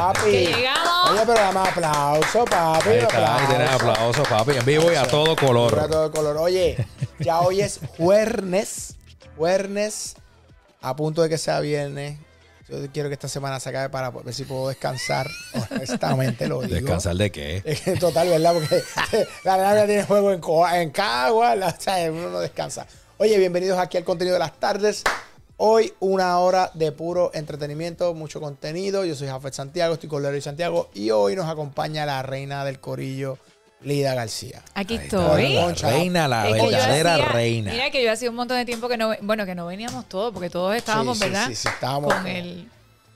Papi. Que llegamos. Oye, pero dame aplauso, papi. Ahí está, ahí aplauso. tienes aplausos, papi. En vivo y a todo color. todo el color. Oye, ya hoy es jueves. Jueves. A punto de que sea viernes. Yo quiero que esta semana se acabe para ver si puedo descansar. Honestamente lo digo. ¿Descansar de qué? Total, ¿verdad? Porque la Arabia tiene juego en, en Cagua, la- o sea, uno no descansa. Oye, bienvenidos aquí al contenido de las tardes. Hoy una hora de puro entretenimiento, mucho contenido. Yo soy Jafet Santiago, estoy con Leroy Santiago y hoy nos acompaña la reina del corillo, Lida García. Aquí estoy. La reina, la Es verdadera hacía- reina. Mira que yo hacía un montón de tiempo que no, bueno, que no veníamos todos, porque todos estábamos, Sí, sí, ¿verdad? sí, sí, estábamos con el,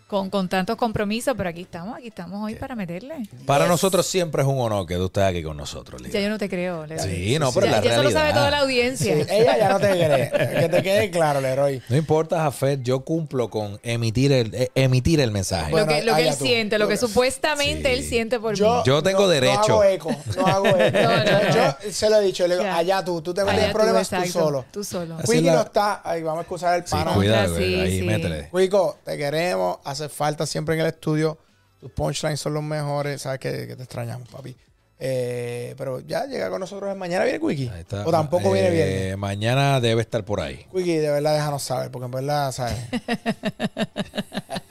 con, con tantos compromisos, pero aquí estamos, aquí estamos hoy para meterle. Para Yes. nosotros siempre es un honor que tú estés aquí con nosotros, Lidia. Ya yo no te creo. Leroy. Sí, no, pero ya, la ya eso lo realidad. sabe toda la Sí, audiencia. ella ya no te cree. Que te quede claro, Leroy. No importa, Jafet, yo cumplo con emitir el, eh, emitir el mensaje. Bueno, lo que, lo que allá él tú. siente, lo que que- supuestamente Sí. él siente por Yo, mí. Yo tengo no- derecho. No hago eco, no hago eco. No, no, yo, no. yo se lo he dicho, le digo, allá tú, tú te metes tú, problemas tú, exacto, solo. Tú solo. Quickie la- no está, ahí vamos a excusar el Sí, pana. cuidado, Sí, ahí métele. Quico, te queremos, hace falta siempre en el estudio. Tus punchlines son los mejores, sabes que, que te extrañamos, papi. Eh, pero ya llega con nosotros. Mañana viene Quickie. O tampoco viene Eh, bien. Mañana debe estar por ahí. Quickie, de verdad, déjanos saber, porque en verdad, ¿sabes?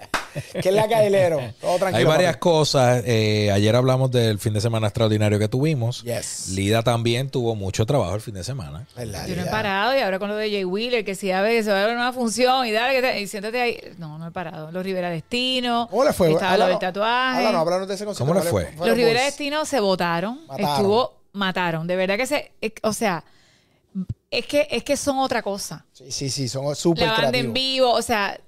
¿Qué es la cailero? Todo tranquilo. Hay varias papi. cosas. eh, ayer hablamos del fin de semana extraordinario que tuvimos. Yes. Lida también tuvo mucho trabajo el fin de semana. ¿Verdad, Yo no he parado y ahora con lo de Jay Wheeler, que si a veces se va a ver una nueva función y dale, que te- y siéntate ahí. No, no he parado. Los Rivera Destino. ¿Cómo le fue? Estaba lo del Háblanos- tatuaje. háblanos, háblanos de ese concierto. ¿Cómo le ¿Cuál fue? Los Rivera? Destino se votaron. Mataron. Estuvo, mataron. De verdad que se, es- o sea, es que, es que son otra cosa. Sí, sí, sí, son súper La banda creativos. en vivo, o sea,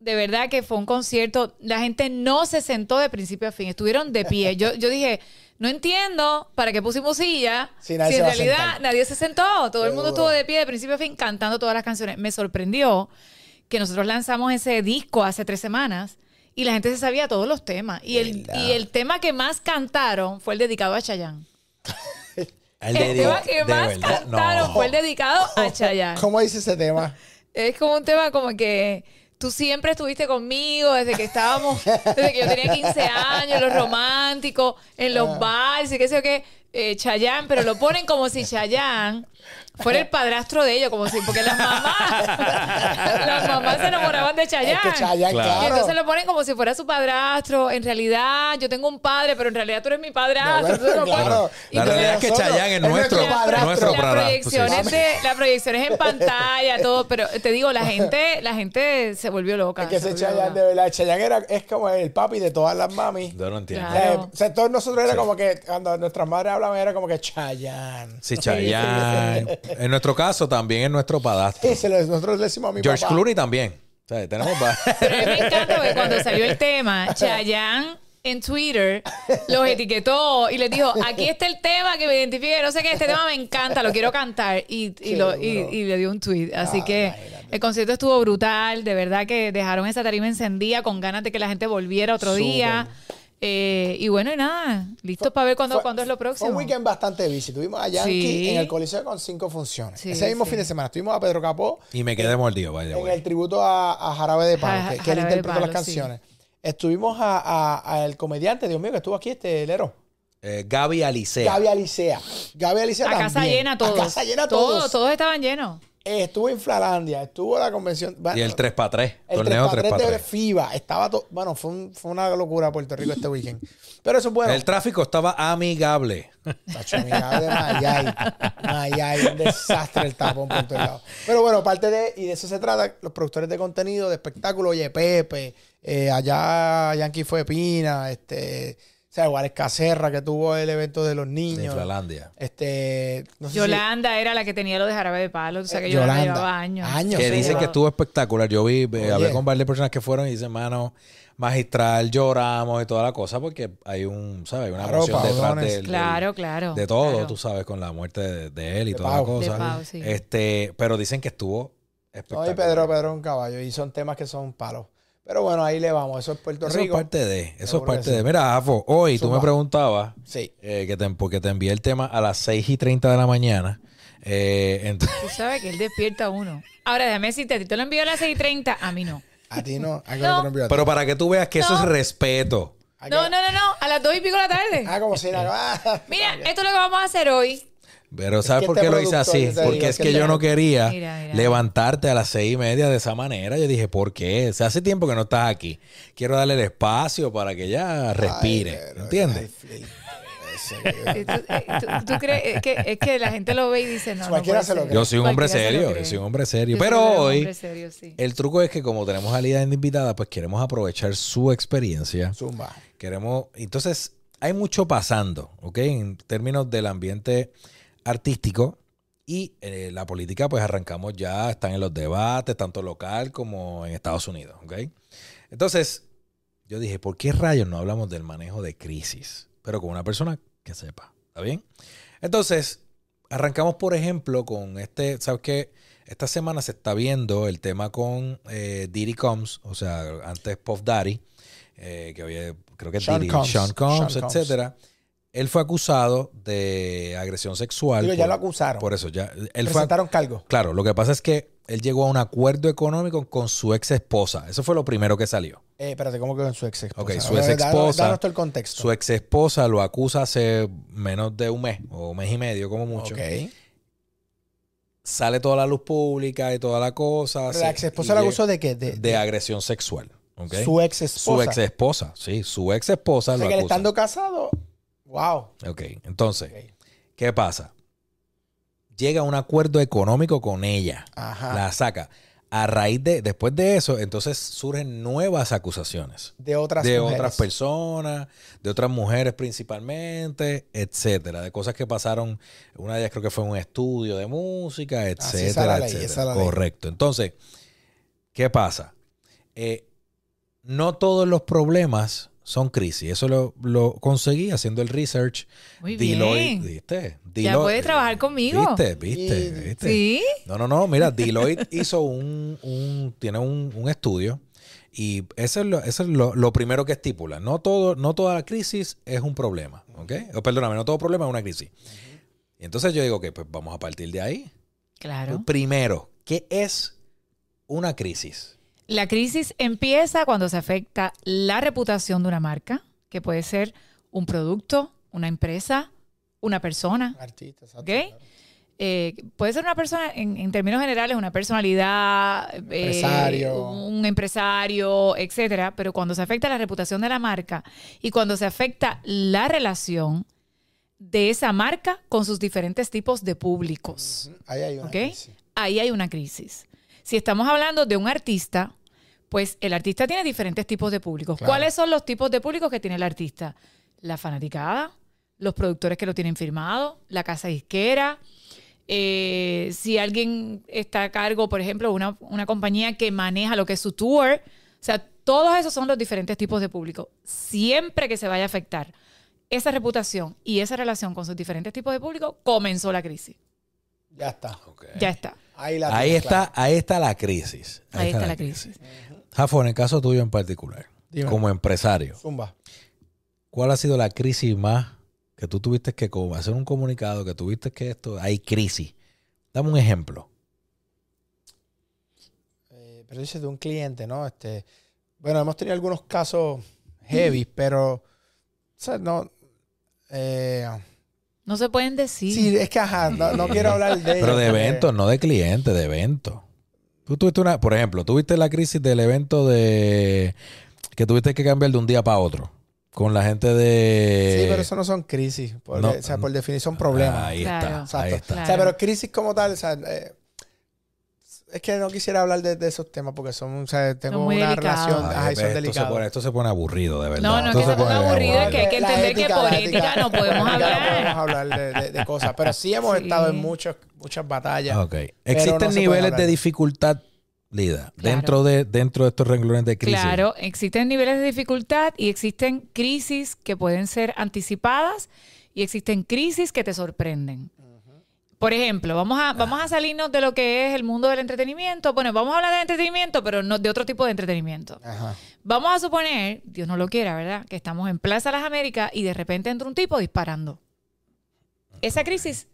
de verdad que fue un concierto. La gente no se sentó de principio a fin, estuvieron de pie. Yo, yo dije, no entiendo para qué pusimos silla. Sí, si en realidad nadie se sentó, todo el mundo estuvo de pie de principio a fin cantando todas las canciones. Me sorprendió que nosotros lanzamos ese disco hace tres semanas. Y la gente se sabía todos los temas. Y el, y el tema que más cantaron fue el dedicado a Chayanne. El, tema que de más verdad, cantaron no. fue el dedicado a Chayanne. ¿Cómo dice ese tema? Es como un tema como que tú siempre estuviste conmigo desde que estábamos, desde que yo tenía 15 años, los románticos, en los bares y qué sé yo qué, eh, Chayanne, pero lo ponen como si Chayanne fuera el padrastro de ellos, como si, porque las mamás, las mamás se enamoraban de Chayanne. Es que Chayanne, Claro. Y entonces lo ponen como si fuera su padrastro. En realidad, yo tengo un padre, pero en realidad tú eres mi padrastro. No, ponen- claro. Y La realidad es que Chayanne es es nuestro, padrastro. nuestro las padrastro, proyecciones sí. de las proyecciones en pantalla todo pero te digo la gente la gente se volvió loca Es que se ese Chayanne, de verdad, Chayanne era, es como el papi de todas las mamis. Yo no entiendo. Claro. Eh, o sea, todos nosotros era como que, cuando nuestras madres hablaban, era como que Chayanne. Sí, Chayanne. En nuestro caso también es nuestro padrastro. Sí, nosotros le decimos a mi George papá. Clooney también. O sea, tenemos va- Pero a mí me encanta porque cuando salió el tema Chayanne en Twitter los etiquetó y les dijo aquí está el tema que me identifique no sé qué este tema me encanta lo quiero cantar y, y, lo- y- y le dio un tweet así Ah, que imagínate. el concierto estuvo brutal de verdad que dejaron esa tarima encendida con ganas de que la gente volviera otro Súper. día Eh, y bueno y nada listos para ver cuándo, cuándo es lo próximo Fue un weekend bastante busy. Tuvimos a Yankee Sí. en el Coliseo con cinco funciones. Sí, Ese mismo sí. fin de semana tuvimos a Pedro Capó Y me quedé mordido, the en el tributo a, a Jarabe de Palo, Ja- que, que él interpretó las Palo, canciones. Estuvimos a, a- a el comediante, Dios mío, que estuvo aquí, este Lero. Eh, Gaby Alicea. Gaby Alicea. Gaby Alicea a casa llena todos A casa llena todos todos. todos estaban llenos estuvo en Flalandia, estuvo la convención. Y el 3x3. El torneo 3 3x3. de FIBA. Estaba todo. Bueno, fue, un- fue una locura Puerto Rico este weekend. Pero eso es bueno. El tráfico estaba amigable. Tacho, mira, de Mayay. Mayay, un desastre el tapón por todos lados. Pero bueno, parte de, y de eso se trata, los productores de contenido, de espectáculo, oye, Pepe, eh, allá Yankee fue Pina, este, sea, igual es Caserra que tuvo el evento de los De niños. Inflalandia. Este, no sé si- Yolanda era la que tenía lo de jarabe de palo o sea que Yolanda, llevaba años Años, Que sí, dicen que estuvo espectacular. Yo vi, eh, Oye. hablé con varias personas que fueron y dicen, mano, magistral, lloramos y toda la cosa, porque hay un, ¿sabes? Una Claro, emoción detrás del- del- claro claro de todo, claro. tú sabes, con la muerte de, de él y De toda la Pau. cosa. De Pau, sí. Este, pero dicen que estuvo No, y espectacular. Pedro, Pedro es un caballo. Y son temas que son palos. Pero bueno, ahí le vamos. Eso es Puerto Eso Rico. es parte de, eso es parte de. Mira, Afo, hoy tú Zumba. me preguntabas Sí. eh, que te, porque te envié el tema a las 6 y 30 de la mañana. Eh, ent- Tú sabes que él despierta a uno. Ahora, déjame decirte, a ti te lo envió a las 6.30, a mí no. A ti no. ¿A No. te lo envío a ti? Pero para que tú veas que eso es respeto. ¿A qué No, no, no, no. A las dos y pico de la tarde. Ah, como si nada. Mira, esto es lo que vamos a hacer hoy. Pero ¿sabes por este qué lo hice así? Porque es que yo no quería Mira, mira. levantarte a las seis y media de esa manera. Yo dije, ¿por qué? O sea, hace tiempo que no estás aquí. Quiero darle el espacio para que ya respire. Ay, pero- ¿Entiendes? ay, ¿Tú, eh, tú- tú crees es que, es que la gente lo ve y dice, no, no. Yo soy un hombre serio. Yo soy un hombre serio. Yo Pero hoy, hombre serio, sí. el truco es que como tenemos a Lida de invitada, pues queremos aprovechar su experiencia. Zumba. Queremos, entonces, hay mucho pasando, ¿ok? En términos del ambiente artístico y eh, la política, pues arrancamos ya, están en los debates, tanto local como en Estados Unidos, ¿ok? Entonces, yo dije, ¿por qué rayos no hablamos del manejo de crisis? Pero con una persona que sepa, ¿está bien? Entonces, arrancamos, por ejemplo, con este, ¿sabes qué? Esta semana se está viendo el tema con eh, Diddy Combs, o sea, antes Puff Daddy, eh, que había, creo que es Sean Diddy, Combs. Sean Combs, Sean Combs. Él fue acusado de agresión sexual. Digo, ya lo acusaron. Por eso, ya. Él fue, Presentaron cargo. claro, lo que pasa es que él llegó a un acuerdo económico con su ex esposa. Eso fue lo primero que salió. Eh, espérate, ¿cómo que con su ex esposa? Ok, su ex esposa. Danos, todo el contexto. Su ex esposa lo acusa hace menos de un mes o un mes y medio, como mucho. Ok. Sale toda la luz pública y toda la cosa. La ex esposa la acusó de qué? De, de agresión sexual. ¿ok? su ex Su esposa. ex esposa, sí, su ex esposa O sea, lo que él acusa. estando casado. Wow. Ok, entonces. ¿qué pasa? Llega a un acuerdo económico con ella. Ajá. La saca. A raíz de, después de eso, entonces surgen nuevas acusaciones. de otras de mujeres. otras personas, de otras mujeres principalmente, etcétera, de cosas que pasaron, una de ellas creo que fue un estudio de música, esa etcétera, ley, etcétera. Correcto. Entonces, ¿qué pasa? Eh, no todos los problemas son crisis. Eso lo, lo conseguí haciendo el research. Muy Deloitte, bien. ¿viste? Ya Deloitte- puedes trabajar conmigo. ¿Viste? ¿Viste? ¿Viste? Sí. No, no, no. Mira, Deloitte hizo un, un- tiene un, un estudio y eso es, lo, eso es lo, lo primero que estipula. No, todo, no toda crisis es un problema, ¿ok? O, perdóname, no todo problema es una crisis. Y entonces yo digo que pues vamos a partir de ahí. Claro. Primero, ¿qué es una crisis? La crisis empieza cuando se afecta la reputación de una marca, que puede ser un producto, una empresa, una persona. Artista, exacto, ¿Ok? claro. Eh, puede ser una persona, en, en términos generales, una personalidad, eh, Empresario. un empresario, etcétera. Pero cuando se afecta la reputación de la marca y cuando se afecta la relación de esa marca con sus diferentes tipos de públicos, Ahí hay una crisis. ahí hay una crisis. Si estamos hablando de un artista, pues el artista tiene diferentes tipos de públicos. Claro. ¿Cuáles son los tipos de públicos que tiene el artista? La fanaticada, los productores que lo tienen firmado, la casa disquera. eh, si alguien está a cargo, por ejemplo, una, una compañía que maneja lo que es su tour. O sea, todos esos son los diferentes tipos de público. Siempre que se vaya a afectar esa reputación y esa relación con sus diferentes tipos de público, comenzó la crisis. Ya está. Ya está. Ahí, la Ahí está, ahí está la crisis. Ahí está la crisis. Jafo, en el caso tuyo en particular, Dime. como empresario, Zumba. ¿cuál ha sido la crisis más que tú tuviste que hacer un comunicado, que tuviste que esto, hay crisis? Dame un ejemplo. Eh, pero dices de un cliente, ¿no? Este, bueno, hemos tenido algunos casos heavy, pero, o sea, no, eh, No se pueden decir. sí, es que, ajá, no, no quiero hablar de Pero de porque- eventos, no de clientes, de eventos. Tú tuviste una, por ejemplo, tuviste la crisis del evento de que tuviste que cambiar de un día para otro con la gente de Sí, pero eso no son crisis, porque, no, o sea, por definición problemas. Ahí Claro. está, ahí Exacto. está. Claro. O sea, pero crisis como tal, o sea, eh, es que no quisiera hablar de, de esos temas porque son, o sea, tengo Son una delicados. relación, Ay, ajá, y son esto, se delicados. pone, esto se pone aburrido, de verdad. No, no, Esto que se pone aburrido, es que hay que La entender que por la ética no podemos ética hablar. No podemos hablar de, de- de cosas, pero sí hemos Sí. estado en muchos, muchas batallas. Ok. no Existen se niveles de dificultad, Lida, Claro. dentro de dentro de estos renglones de crisis. Claro, existen niveles de dificultad y existen crisis que pueden ser anticipadas y existen crisis que te sorprenden. Por ejemplo, vamos a, vamos a salirnos de lo que es el mundo del entretenimiento. Bueno, vamos a hablar de entretenimiento, pero no de otro tipo de entretenimiento. Ajá. Vamos a suponer, Dios no lo quiera, ¿verdad? Que estamos en Plaza Las Américas y de repente entra un tipo disparando. Esa crisis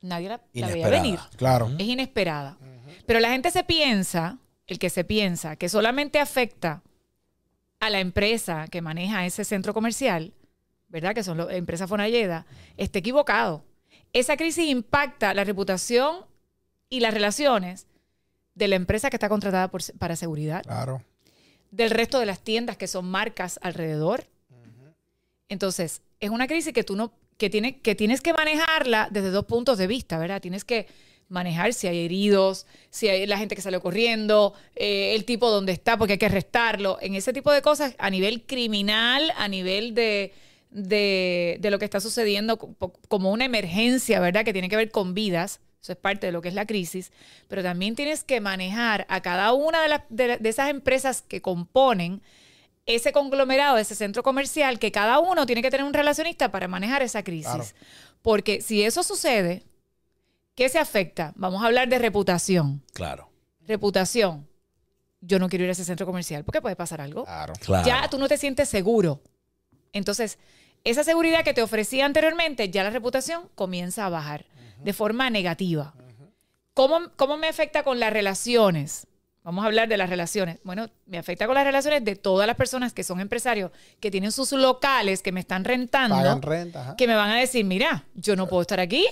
nadie la, la veía venir. Claro. Es inesperada. Pero la gente se piensa el que se piensa que solamente afecta a la empresa que maneja ese centro comercial, ¿verdad? Que son las empresas Fonalleda, está equivocado. Esa crisis impacta la reputación y las relaciones de la empresa que está contratada por- para seguridad, Claro. del resto de las tiendas que son marcas alrededor. Entonces, es una crisis que tú no, que, tiene, que tienes que manejarla desde dos puntos de vista, ¿verdad? Tienes que manejar si hay heridos, si hay la gente que salió corriendo, eh, el tipo donde está, porque hay que arrestarlo, en ese tipo de cosas a nivel criminal, a nivel de, de, de lo que está sucediendo co- como una emergencia, ¿verdad? Que tiene que ver con vidas. Eso es parte de lo que es la crisis, pero también tienes que manejar a cada una de, las- de- de esas empresas que componen ese conglomerado, ese centro comercial, que cada uno tiene que tener un relacionista para manejar esa crisis. Claro. Porque si eso sucede, ¿qué se afecta? Vamos a hablar de reputación. Claro. Reputación. Yo no quiero ir a ese centro comercial porque puede pasar algo. Claro. Claro. Ya tú no te sientes seguro. Entonces, esa seguridad que te ofrecía anteriormente, ya la reputación comienza a bajar de forma negativa. ¿Cómo, ¿Cómo me afecta con las relaciones? Vamos a hablar de las relaciones. Bueno, me afecta con las relaciones de todas las personas que son empresarios, que tienen sus locales, que me están rentando, Pagan renta. que me van a decir, mira, yo no puedo estar aquí.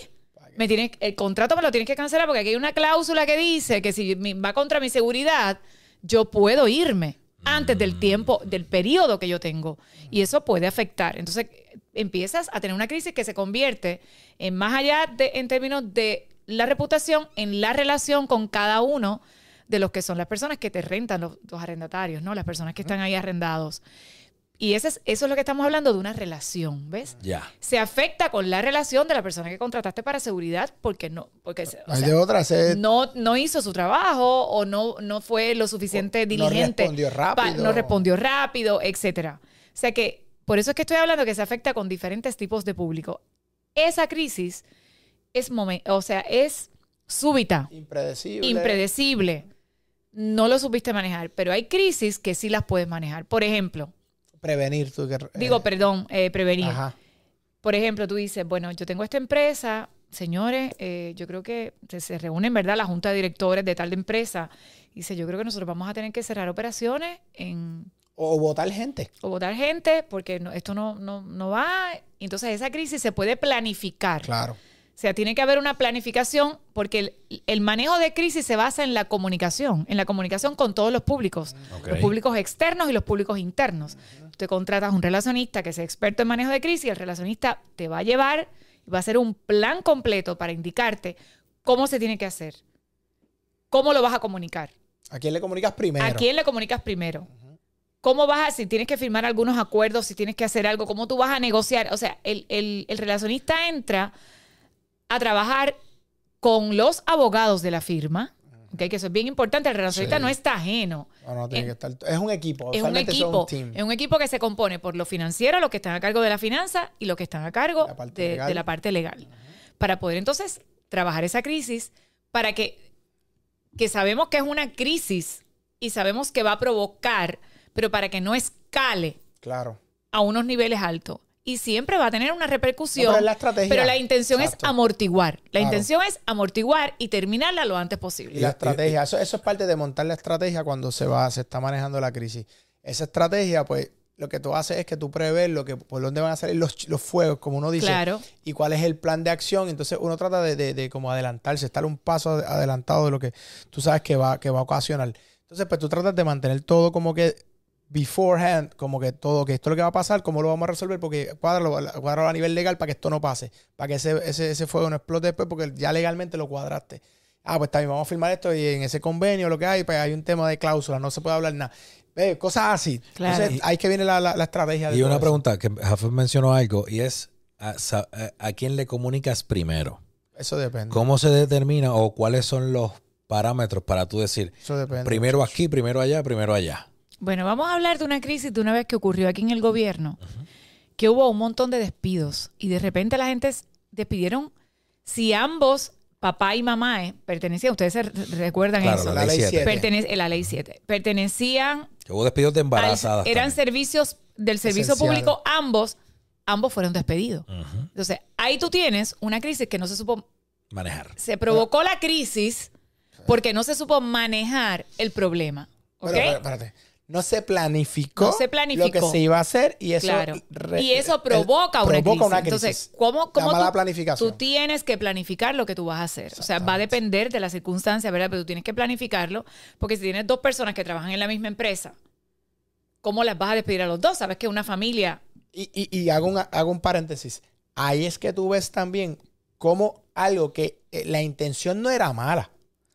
Me tienes, el contrato me lo tienes que cancelar porque aquí hay una cláusula que dice que si va contra mi seguridad, yo puedo irme antes del tiempo, del periodo que yo tengo. Y eso puede afectar. Entonces empiezas a tener una crisis que se convierte en más allá de, en términos de la reputación, en la relación con cada uno de los que son las personas que te rentan, los, los arrendatarios, ¿no? Las personas que están ahí arrendados. Y ese es, eso es lo que estamos hablando de una relación, ¿ves? Ya. se afecta con la relación de la persona que contrataste para seguridad porque no, porque o No hay sea, de otra. no, no hizo su trabajo o no, no fue lo suficiente no diligente. respondió pa- rápido. no respondió rápido, etcétera. O sea que por eso es que estoy hablando que se afecta con diferentes tipos de público. Esa crisis es momen- o sea, es súbita, impredecible. impredecible. No lo supiste manejar, pero hay crisis que sí las puedes manejar. Por ejemplo, Prevenir. Tú, que, digo, eh, perdón, eh, prevenir. Ajá. Por ejemplo, tú dices, bueno, yo tengo esta empresa, señores, eh, yo creo que se, se reúnen, ¿verdad? La junta de directores de tal de empresa. Dice, yo creo que nosotros vamos a tener que cerrar operaciones en, O votar gente. o votar gente porque no- esto no, no, no va. Y Entonces esa crisis se puede planificar. Claro. O sea, tiene que haber una planificación porque el, el manejo de crisis se basa en la comunicación, en la comunicación con todos los públicos, los públicos externos y los públicos internos. Te contratas un relacionista que sea experto en manejo de crisis y el relacionista te va a llevar y va a hacer un plan completo para indicarte cómo se tiene que hacer, cómo lo vas a comunicar, ¿A quién le comunicas primero? a quién le comunicas primero. ¿Cómo vas a, si tienes que firmar algunos acuerdos, si tienes que hacer algo, cómo tú vas a negociar? O sea, el, el- el relacionista entra a trabajar con los abogados de la firma, ¿ok? que eso es bien importante, el relacionista Sí. no está ajeno. No, no, tiene Eh, que estar. Es un equipo. Es un equipo, team. es un equipo que se compone por los financieros, los que están a cargo de la finanza y los que están a cargo La de la parte legal. Para poder entonces trabajar esa crisis, para que, que sabemos que es una crisis y sabemos que va a provocar, pero para que no escale Claro. a unos niveles altos. Y siempre va a tener una repercusión. No, pero la estrategia. pero la intención Exacto. es amortiguar. La Claro. intención es amortiguar y terminarla lo antes posible. Y la estrategia, eso, eso es parte de montar la estrategia cuando se va, se está manejando la crisis. Esa estrategia, pues, lo que tú haces es que tú prevés lo que, por dónde van a salir los, los fuegos, como uno dice, Claro. y cuál es el plan de acción. Entonces uno trata de, de- de como adelantarse, estar un paso ad- adelantado de lo que tú sabes que va, que va a ocasionar. Entonces, pues tú tratas de mantener todo como que beforehand, como que todo, que esto es lo que va a pasar, cómo lo vamos a resolver, porque cuadrarlo, cuadrarlo a nivel legal para que esto no pase, para que ese, ese, ese fuego no explote después, porque ya legalmente lo cuadraste. Ah, pues también vamos a firmar esto y en ese convenio lo que hay, pues hay un tema de cláusula, no se puede hablar nada. Ve, cosas así. Claro. Entonces, ahí que viene la, la- la estrategia. de Y una eso. pregunta, que Jafet mencionó algo, y es, ¿a, sa- a- a quién le comunicas primero? Eso depende. ¿Cómo se determina o cuáles son los parámetros para tú decir, Eso depende. primero aquí, primero allá, primero allá? Bueno, vamos a hablar de una crisis de una vez que ocurrió aquí en el gobierno, que hubo un montón de despidos y de repente la gente despidieron, si ambos, papá y mamá, eh, pertenecían, ustedes se re- recuerdan Claro, eso, la ley 7. Pertene- eh, la ley 7, pertenecían, Que hubo despidos de al- embarazadas. eran también. servicios del servicio público, ambos, ambos fueron despedidos. Entonces, ahí tú tienes una crisis que no se supo, Manejar. se provocó la crisis porque no se supo manejar el problema. ¿ok? Pero, pero, espérate. No se planificó, No se planificó. lo que se iba a hacer y eso, Claro. re- y eso el- provoca, una, provoca crisis. una crisis. Entonces, ¿cómo, cómo la mala tú, planificación. tú tienes que planificar lo que tú vas a hacer? O sea, va a depender de las circunstancias, ¿verdad? Pero tú tienes que planificarlo, porque si tienes dos personas que trabajan en la misma empresa, ¿cómo las vas a despedir a los dos? Sabes que una familia Y, y- y hago, un, hago un paréntesis. Ahí es que tú ves también cómo algo que eh, la intención no era mala.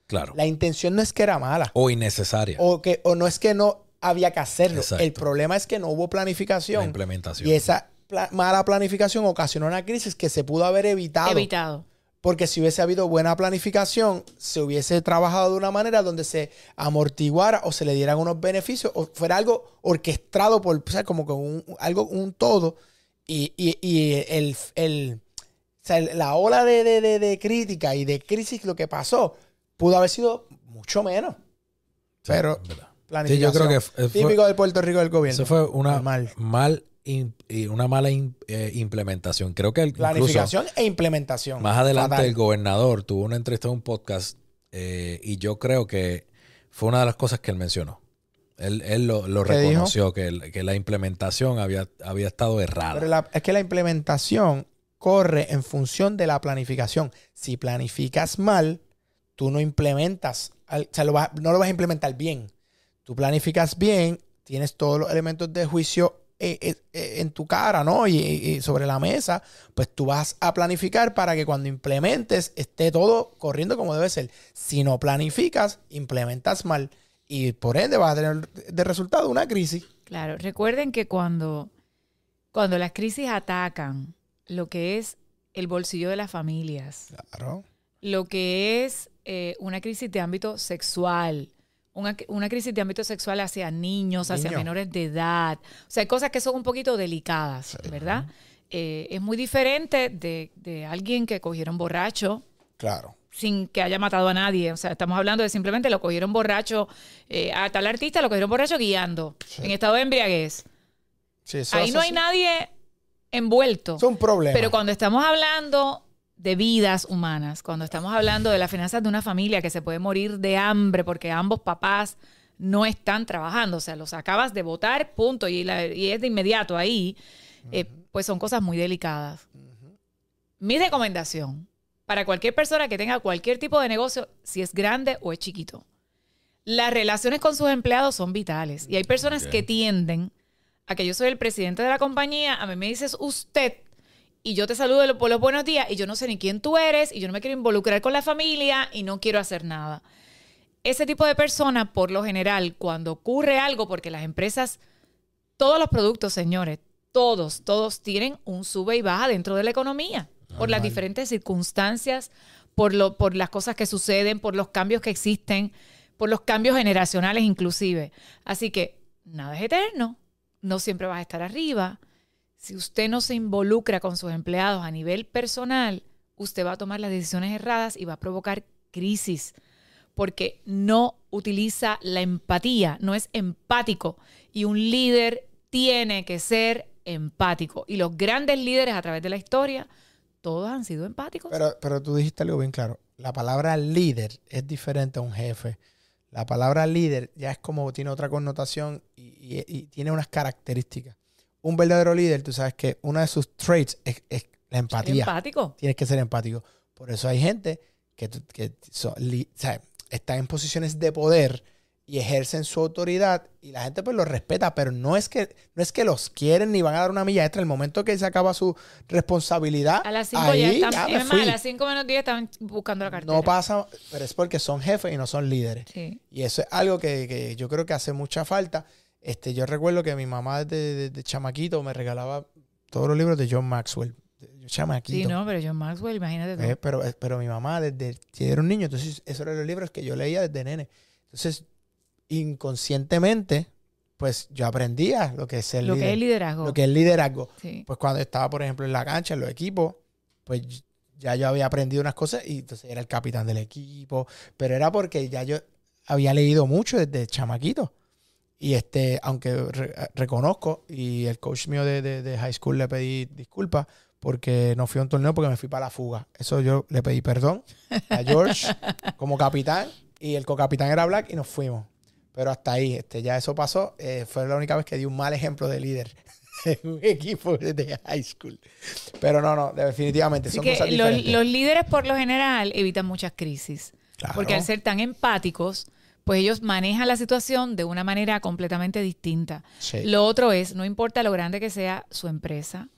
Claro. La intención no es que era mala. O innecesaria. O, que, o no es que no había que hacerlo. Exacto. El problema es que no hubo la planificación. implementación. Y esa pla- mala planificación ocasionó una crisis que se pudo haber evitado. evitado. Porque si hubiese habido buena planificación, se hubiese trabajado de una manera donde se amortiguara o se le dieran unos beneficios o fuera algo orquestado por, o sea, como que un, algo, un todo. Y, y- y el, el- o sea, la ola de, de- de- de crítica y de crisis, lo que pasó, pudo haber sido mucho menos. Sí, pero verdad. Planificación. Sí, yo creo que fue- Típico de Puerto Rico del gobierno. Eso fue una mal im- y una mala eh, implementación. Creo que el- incluso Planificación e implementación. más adelante Fatal. el gobernador tuvo una entrevista en un podcast eh, y yo creo que fue una de las cosas que él mencionó. Él, él lo, reconoció, que, el- que la implementación había, había estado errada. Pero la- es que la implementación corre en función de la planificación. Si planificas mal, tú no implementas, o sea, lo vas- no lo vas a implementar bien. Tú planificas bien, tienes todos los elementos de juicio eh, eh, eh, en tu cara, ¿no? Y, y sobre la mesa, pues tú vas a planificar para que cuando implementes esté todo corriendo como debe ser. Si no planificas, implementas mal y por ende vas a tener de resultado una crisis. Claro, recuerden que cuando, cuando las crisis atacan lo que es el bolsillo de las familias, Claro. lo que es eh, una crisis de ámbito sexual, una, una crisis de ámbito sexual hacia niños, hacia menores de edad. O sea, hay cosas que son un poquito delicadas, ¿verdad? Eh, es muy diferente de, de alguien que cogieron borracho Claro. sin que haya matado a nadie. O sea, estamos hablando de simplemente lo cogieron borracho, eh, a tal artista lo cogieron borracho guiando, en estado de embriaguez. Sí, eso- Ahí no hay nadie envuelto. Es un problema. Pero cuando estamos hablando de vidas humanas, cuando estamos hablando de las finanzas de una familia que se puede morir de hambre porque ambos papás no están trabajando, o sea, los acabas de votar, punto, y, la- y es de inmediato ahí, eh, pues son cosas muy delicadas. Mi recomendación para cualquier persona que tenga cualquier tipo de negocio, si es grande o es chiquito, las relaciones con sus empleados son vitales. Y hay personas que tienden a que yo soy el presidente de la compañía, a mí me dices usted y yo te saludo por los buenos días y yo no sé ni quién tú eres y yo no me quiero involucrar con la familia y no quiero hacer nada. Ese tipo de persona, por lo general, cuando ocurre algo, porque las empresas, todos los productos, señores, todos, todos tienen un sube y baja dentro de la economía, por las diferentes circunstancias, por, lo, por las cosas que suceden, por los cambios que existen, por los cambios generacionales inclusive. Así que nada es eterno, no siempre vas a estar arriba. Si usted no se involucra con sus empleados a nivel personal, usted va a tomar las decisiones erradas y va a provocar crisis porque no utiliza la empatía, no es empático. Y un líder tiene que ser empático. Y los grandes líderes a través de la historia, todos han sido empáticos. Pero, pero tú dijiste algo bien claro. La palabra líder es diferente a un jefe. La palabra líder ya es como tiene otra connotación y, y- y tiene unas características. Un verdadero líder, tú sabes que una de sus traits es, es la empatía. empático. Tienes que ser empático. Por eso hay gente que, que li- está en posiciones de poder y ejercen su autoridad y la gente pues los respeta, pero no es que no es que los quieren ni van a dar una milla extra. El momento que se acaba su responsabilidad, A las 5 ahí ya están, a las 5 menos 10 estaban buscando la cartera. No pasa, pero es porque son jefes y no son líderes. Sí. Y eso es algo que, que yo creo que hace mucha falta. Este, yo recuerdo que mi mamá desde, desde chamaquito me regalaba todos los libros de John Maxwell. Yo chamaquito. Sí, no, pero John Maxwell, imagínate tú. Eh, pero, pero mi mamá, desde que era un niño, entonces esos eran los libros que yo leía desde nene. Entonces, inconscientemente, pues yo aprendía lo que es el lo que es liderazgo. lo que es liderazgo. Sí. Pues cuando estaba, por ejemplo, en la cancha, en los equipos, pues ya yo había aprendido unas cosas y entonces era el capitán del equipo. Pero era porque ya yo había leído mucho desde chamaquito. Y este, aunque re- reconozco, y el coach mío de, de- de high school le pedí disculpas porque no fui a un torneo porque me fui para la fuga. Eso yo le pedí perdón a George como capitán. y el co-capitán era black y nos fuimos. Pero hasta ahí, este, ya eso pasó. Eh, fue la única vez que di un mal ejemplo de líder en un equipo de high school. Pero no, no, definitivamente son cosas los, los líderes por lo general evitan muchas crisis. Claro. Porque al ser tan empáticos, pues ellos manejan la situación de una manera completamente distinta. Sí. Lo otro es, no importa lo grande que sea su empresa,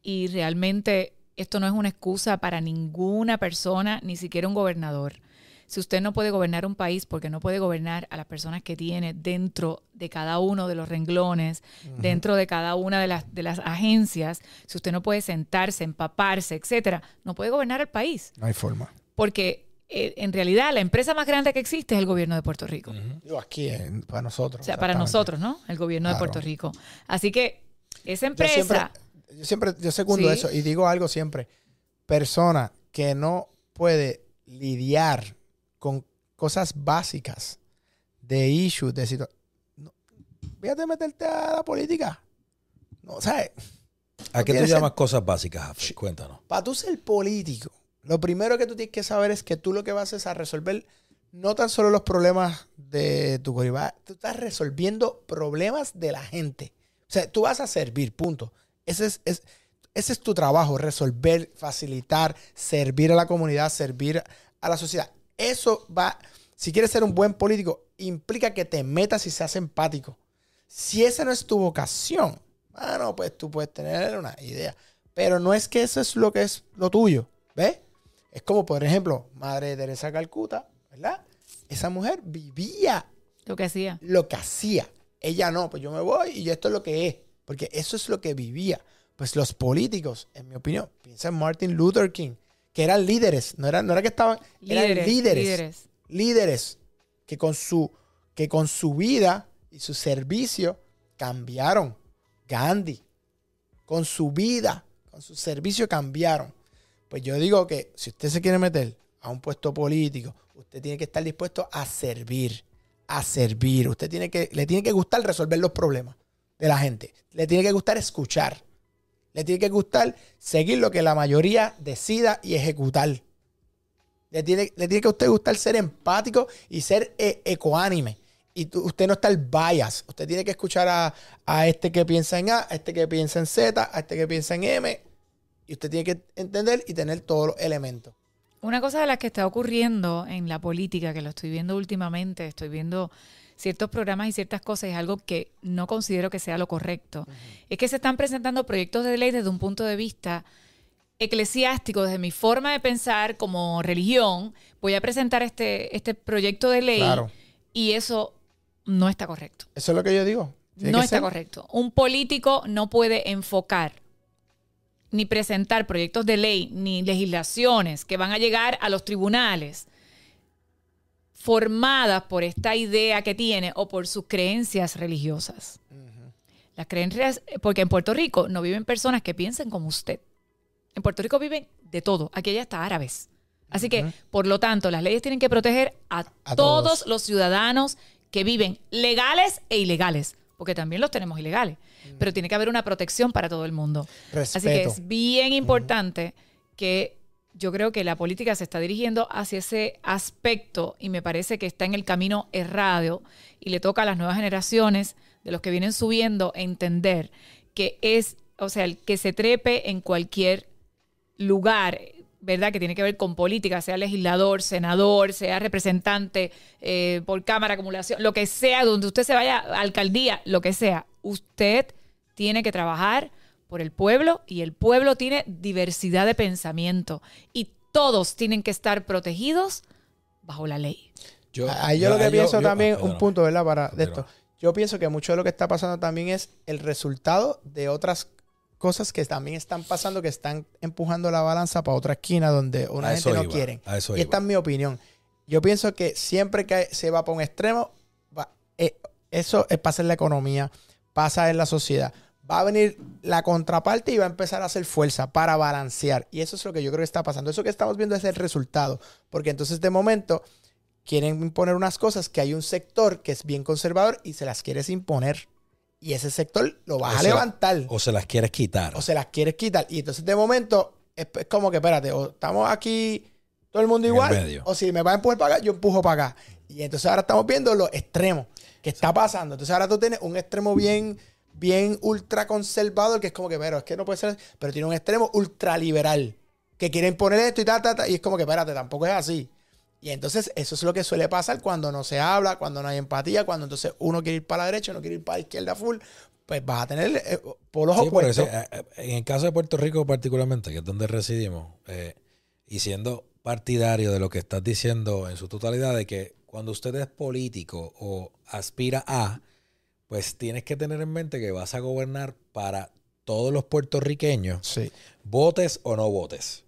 y realmente esto no es una excusa para ninguna persona, ni siquiera un gobernador. Si usted no puede gobernar un país porque no puede gobernar a las personas que tiene dentro de cada uno de los renglones, dentro de cada una de las, de las agencias, si usted no puede sentarse, empaparse, etcétera, no puede gobernar el país. No hay forma. Porque eh, en realidad la empresa más grande que existe es el gobierno de Puerto Rico. Digo, aquí, eh, para nosotros. O sea, para nosotros, ¿no? El gobierno de. Puerto Rico. Así que esa Yo siempre, empresa, yo siempre, yo segundo Sí. eso y digo algo siempre. Persona que no puede lidiar con cosas básicas de issues, de situaciones. No, fíjate meterte a la política. No, ¿sabes? ¿A qué tú Tienes llamas cosas básicas? Cuéntanos. Para tú ser político, lo primero que tú tienes que saber es que tú lo que vas es a resolver no tan solo los problemas de tu comunidad, tú estás resolviendo problemas de la gente. O sea, tú vas a servir, punto. Ese es, es- ese es tu trabajo, resolver, facilitar, servir a la comunidad, servir a la sociedad. Eso va, si quieres ser un buen político, implica que te metas y seas empático. Si esa no es tu vocación, bueno, pues tú puedes tener una idea. Pero no es que eso es lo que es lo tuyo, ¿ves? Es como, por ejemplo, Madre Teresa Calcuta, ¿verdad? Esa mujer vivía lo que hacía. lo que hacía. Ella no, pues yo me voy y esto es lo que es. Porque eso es lo que vivía. Pues los políticos, en mi opinión, piensa en Martin Luther King, que eran líderes, no era, no era que estaban, eran Líderes, líderes, líderes. líderes que con su, que con su vida y su servicio cambiaron. Gandhi, con su vida, con su servicio cambiaron. Pues yo digo que si usted se quiere meter a un puesto político, usted tiene que estar dispuesto a servir, a servir. Usted tiene que, le tiene que gustar resolver los problemas de la gente. Le tiene que gustar escuchar. Le tiene que gustar seguir lo que la mayoría decida y ejecutar. Le tiene, le tiene que a usted gustar ser empático y ser eh, ecoánime. Y tú- usted no está el bias. Usted tiene que escuchar a, a este que piensa en A, a este que piensa en Z, a este que piensa en M. Y usted tiene que entender y tener todos los elementos. Una cosa de las que está ocurriendo en la política, que lo estoy viendo últimamente, estoy viendo ciertos programas y ciertas cosas, es algo que no considero que sea lo correcto. Es que se están presentando proyectos de ley desde un punto de vista eclesiástico, desde mi forma de pensar como religión, voy a presentar este, este proyecto de ley Claro. y eso no está correcto. Eso es lo que yo digo. Tiene No está ser- correcto. Un político no puede enfocar ni presentar proyectos de ley ni legislaciones que van a llegar a los tribunales formadas por esta idea que tiene o por sus creencias religiosas. Las creencias, porque en Puerto Rico no viven personas que piensen como usted. En Puerto Rico viven de todo. Aquí hay hasta árabes. Así que, por lo tanto, las leyes tienen que proteger a, A todos. todos. los ciudadanos que viven legales e ilegales, porque también los tenemos ilegales. Pero tiene que haber una protección para todo el mundo. Así que Respeto. es bien importante que yo creo que la política se está dirigiendo hacia ese aspecto y me parece que está en el camino errado y le toca a las nuevas generaciones de los que vienen subiendo entender que es, o sea, el que se trepe en cualquier lugar, ¿verdad? Que tiene que ver con política, sea legislador, senador, sea representante eh, por cámara, acumulación, lo que sea, donde usted se vaya, alcaldía, lo que sea, usted tiene que trabajar por el pueblo y el pueblo tiene diversidad de pensamiento y todos tienen que estar protegidos bajo la ley. Yo, Ahí yo, lo que yo- pienso yo- también, ah, un punto, ¿verdad? Para de esto. Yo pienso que mucho de lo que está pasando también es el resultado de otras cosas que también están pasando, que están empujando la balanza para otra esquina donde una gente no iba, quiere. y esta iba. es mi opinión. Yo pienso que siempre que se va para un extremo, va- eh, eso es pasa en la economía, pasa en la sociedad. Va a venir la contraparte y va a empezar a hacer fuerza para balancear. Y eso es lo que yo creo que está pasando. Eso que estamos viendo es el resultado. Porque entonces de momento quieren imponer unas cosas que hay un sector que es bien conservador y se las quieres imponer. Y ese sector lo vas O a levantar O se las quieres quitar. o se las quieres quitar. Y entonces de momento es, es como que, espérate, o estamos aquí todo el mundo En igual. O si me va a empujar para acá, yo empujo para acá. Y entonces ahora estamos viendo los extremos que está pasando. Entonces ahora tú tienes un extremo bien, bien ultra conservador, que es como que, pero es que no puede ser, pero tiene un extremo ultraliberal, que quiere imponer esto y tal, tal, tal, y es como que, espérate, tampoco es así. Y entonces eso es lo que suele pasar cuando no se habla, cuando no hay empatía, cuando entonces uno quiere ir para la derecha, uno quiere ir para la izquierda full, pues vas a tener eh, polos Sí, opuestos. eso, eh, eh, en el caso de Puerto Rico particularmente, que es donde residimos, eh, y siendo partidario de lo que estás diciendo en su totalidad, de que cuando usted es político o aspira a, pues tienes que tener en mente que vas a gobernar para todos los puertorriqueños, Sí. votes o no votes.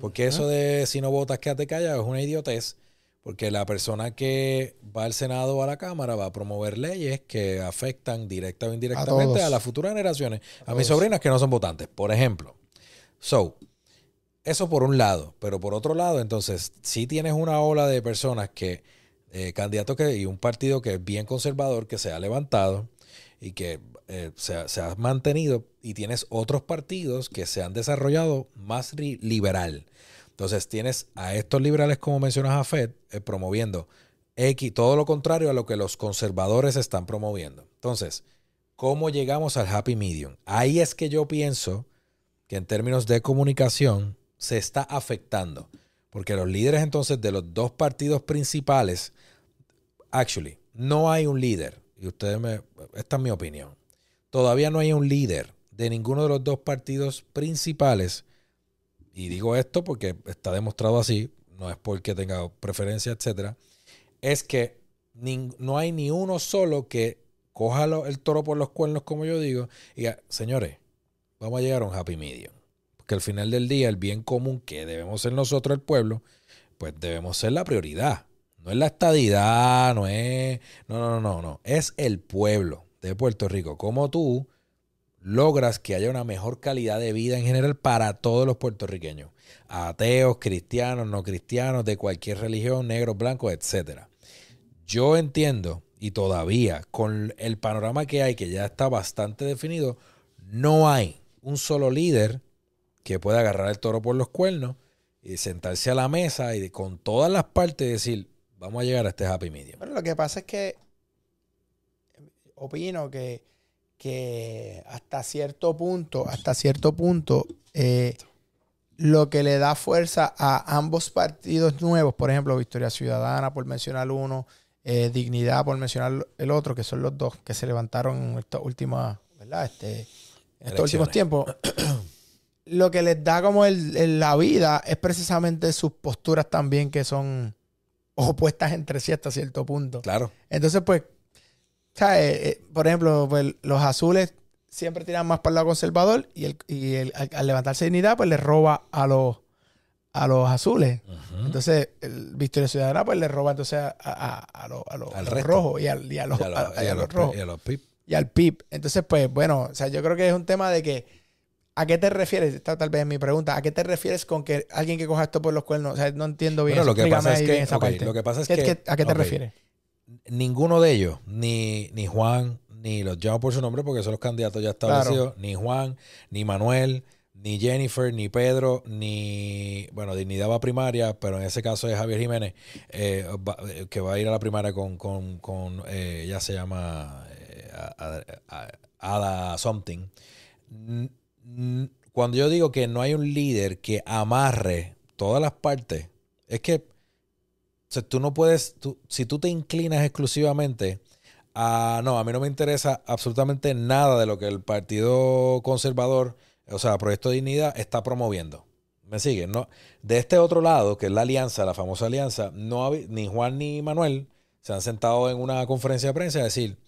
Porque eso de si no votas, quédate callado es una idiotez. Porque la persona que va al Senado o a la Cámara va a promover leyes que afectan directa o indirectamente a, las futuras generaciones. A, A mis sobrinas que no son votantes, por ejemplo. So, eso por un lado. Pero por otro lado, entonces, si tienes una ola de personas que, eh, candidatos que, y un partido que es bien conservador, que se ha levantado y que eh, se, se ha mantenido, y tienes otros partidos que se han desarrollado más liberal. Entonces tienes a estos liberales, como mencionas a Fed, eh, promoviendo X, todo lo contrario a lo que los conservadores están promoviendo. Entonces, ¿cómo llegamos al happy medium? Ahí es que yo pienso que en términos de comunicación se está afectando. Porque los líderes entonces de los dos partidos principales, actually, no hay un líder. Y ustedes me, esta es mi opinión. Todavía no hay un líder de ninguno de los dos partidos principales. Y digo esto porque está demostrado así, no es porque tenga preferencia, etcétera. Es que no hay ni uno solo que coja el toro por los cuernos, como yo digo, y diga, señores, vamos a llegar a un happy medium. Porque al final del día, el bien común que debemos ser nosotros, el pueblo, pues debemos ser la prioridad. No es la estadidad, no es. No, no, no, no. Es el pueblo de Puerto Rico. Como tú logras que haya una mejor calidad de vida en general para todos los puertorriqueños. Ateos, cristianos, no cristianos, de cualquier religión, negros, blancos, etcétera. Yo entiendo, y todavía con el panorama que hay, que ya está bastante definido, no hay un solo líder que pueda agarrar el toro por los cuernos y sentarse a la mesa y con todas las partes decir, vamos a llegar a este happy medium. Bueno, lo que pasa es que opino que, que hasta cierto punto, hasta cierto punto, eh, lo que le da fuerza a ambos partidos nuevos, por ejemplo, Victoria Ciudadana, por mencionar uno, eh, Dignidad, por mencionar el otro, que son los dos que se levantaron en estas últimas, ¿verdad? Este, en estos últimos tiempos. Lo que les da como el, el- la vida es precisamente sus posturas también que son opuestas entre sí hasta cierto punto. Claro. Entonces, pues, ¿sabes? Eh, por ejemplo, pues, los azules siempre tiran más para el lado conservador y, el, y el- al, al levantarse dignidad, pues le roba a los, a los azules. Entonces, el Victoria Ciudadana, pues le roba entonces a, a- a- los, a a los rojos y, al- y a los, Y a rojos y a los pip. y al PIB. Entonces, pues, bueno, o sea, yo creo que es un tema de que, ¿a qué te refieres? Esta tal vez es mi pregunta. ¿A qué te refieres con que alguien que coja esto por los cuernos? O sea, no entiendo bien. Bueno, lo que pasa es que- lo que pasa es ¿Qué- que- ¿A qué te refieres? Ninguno de ellos, ni, ni Juan, ni los llamo por su nombre porque son los candidatos ya establecidos, ni Juan, ni Manuel, ni Jennifer, ni Pedro, ni, bueno, Dignidad va a primaria, pero en ese caso es Javier Jiménez, eh, va- eh, que va a ir a la primaria con, con, con eh, ella se llama eh, Ada Something. Cuando yo digo que no hay un líder que amarre todas las partes, es que tú no puedes, si tú te inclinas exclusivamente a, no, a mí no me interesa absolutamente nada de lo que el Partido Conservador, o sea, Proyecto de Dignidad, está promoviendo. ¿Me siguen? No, de este otro lado, que es la alianza, la famosa alianza, no ni Juan ni Manuel se han sentado en una conferencia de prensa a decir,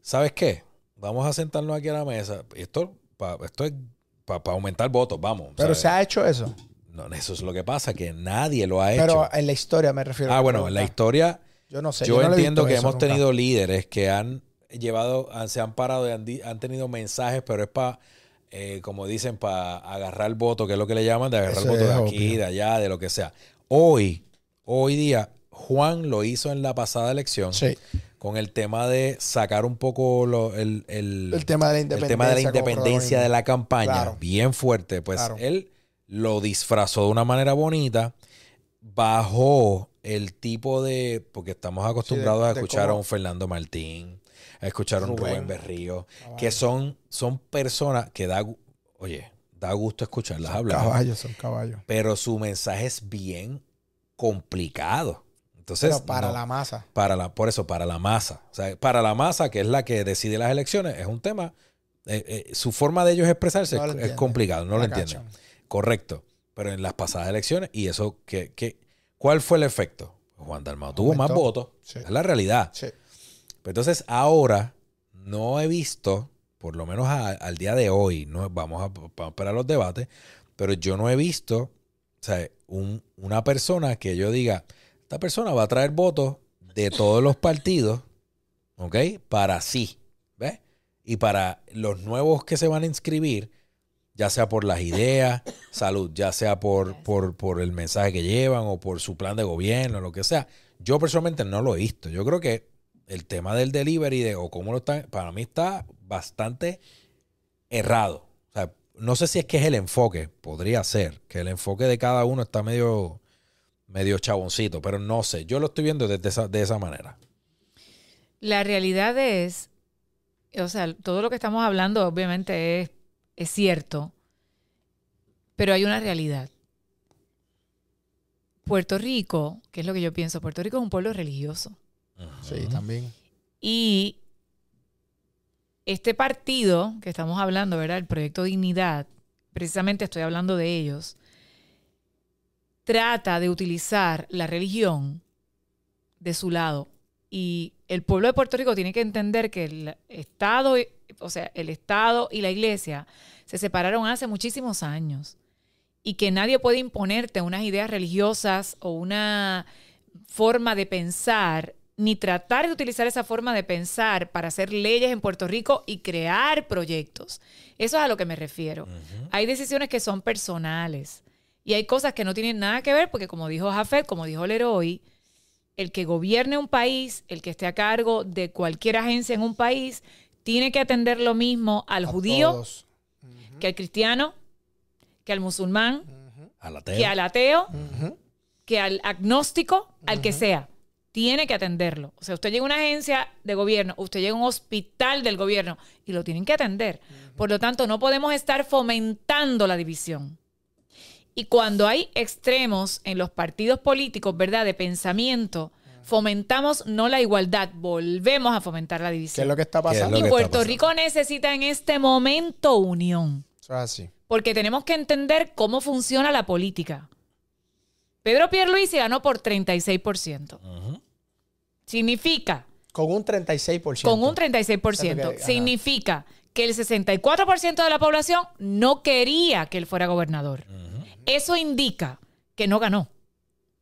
¿sabes qué? Vamos a sentarnos aquí a la mesa. Esto, esto es para aumentar votos, vamos. Pero ¿sabes? se ha hecho eso. No, eso es lo que pasa, que nadie lo ha hecho. Pero en la historia me refiero. Ah, bueno, en la historia Yo no sé. yo, no entiendo que hemos nunca. tenido líderes que han llevado, han- se han parado y han, han tenido mensajes, pero es para, como dicen, para agarrar el voto, que es lo que le llaman, de agarrar Eso el voto de aquí, obvio. de allá, de lo que sea. Hoy, hoy día, Juan lo hizo en la pasada elección Sí. Con el tema de sacar un poco lo- el, el- El tema de la el independencia. tema de la independencia de la campaña, Claro. bien fuerte, pues Claro. él lo disfrazó de una manera bonita bajó el tipo de. Porque estamos acostumbrados de- a escuchar a un Fernando Martín, a escuchar a un Rubén. Rubén Berrío, Caballo. que son, son personas que da. Oye, da gusto escucharlas hablar. Caballos, son caballos. Pero su mensaje es bien complicado. Entonces, Pero para no- la masa. para la, por eso, para la masa. O sea, para la masa, que es la que decide las elecciones, es un tema. eh, eh, su forma de ellos expresarse No es, complicado, no lo entienden. cachan. Correcto. Pero en las pasadas elecciones, y eso, que, que, ¿cuál fue el efecto? Juan Dalmau tuvo más votos. Sí. Es la realidad. Sí. Pero entonces, ahora no he visto, por lo menos a- al día de hoy, no vamos a, vamos a esperar los debates, pero yo no he visto, o sea, un- una persona que yo diga, esta persona va a traer votos de todos los partidos, ¿ok? Para sí, ¿ves? Y para los nuevos que se van a inscribir, ya sea por las ideas, salud, ya sea por, por, por el mensaje que llevan o por su plan de gobierno, lo que sea. Yo personalmente no lo he visto. Yo creo que el tema del delivery de, o cómo lo están, para mí está bastante errado. O sea, no sé si es que es el enfoque, podría ser, que el enfoque de cada uno está medio, medio chaboncito, pero no sé. Yo lo estoy viendo desde esa, de esa manera. La realidad es, o sea, todo lo que estamos hablando obviamente es, es cierto, pero hay una realidad. Puerto Rico, que es lo que yo pienso, Puerto Rico es un pueblo religioso. Sí, también. Y este partido que estamos hablando, ¿verdad? El proyecto Dignidad, precisamente estoy hablando de ellos, trata de utilizar la religión de su lado. Y el pueblo de Puerto Rico tiene que entender que el Estado, y- o sea, el Estado y la iglesia se separaron hace muchísimos años. Y que nadie puede imponerte unas ideas religiosas o una forma de pensar, ni tratar de utilizar esa forma de pensar para hacer leyes en Puerto Rico y crear proyectos. Eso es a lo que me refiero. Hay decisiones que son personales y hay cosas que no tienen nada que ver porque como dijo Jafet, como dijo Leroy, el que gobierne un país, el que esté a cargo de cualquier agencia en un país, tiene que atender lo mismo al A judío que al cristiano, que al musulmán, que al ateo, que al agnóstico, al que sea. Tiene que atenderlo. O sea, usted llega a una agencia de gobierno, usted llega a un hospital del gobierno y lo tienen que atender. Por lo tanto, no podemos estar fomentando la división. Y cuando hay extremos en los partidos políticos, ¿verdad? De pensamiento, fomentamos no la igualdad, volvemos a fomentar la ¿Qué división. es lo que está ¿Qué es pasando? Y que Puerto pasando? Rico necesita en este momento unión. Eso es así. Porque tenemos que entender cómo funciona la política. Pedro Pierluisi ganó por 36%. Ujú. Significa, Con un 36%. con un 36%, Ajá. significa que el 64% de la población no quería que él fuera gobernador. Eso indica que no ganó.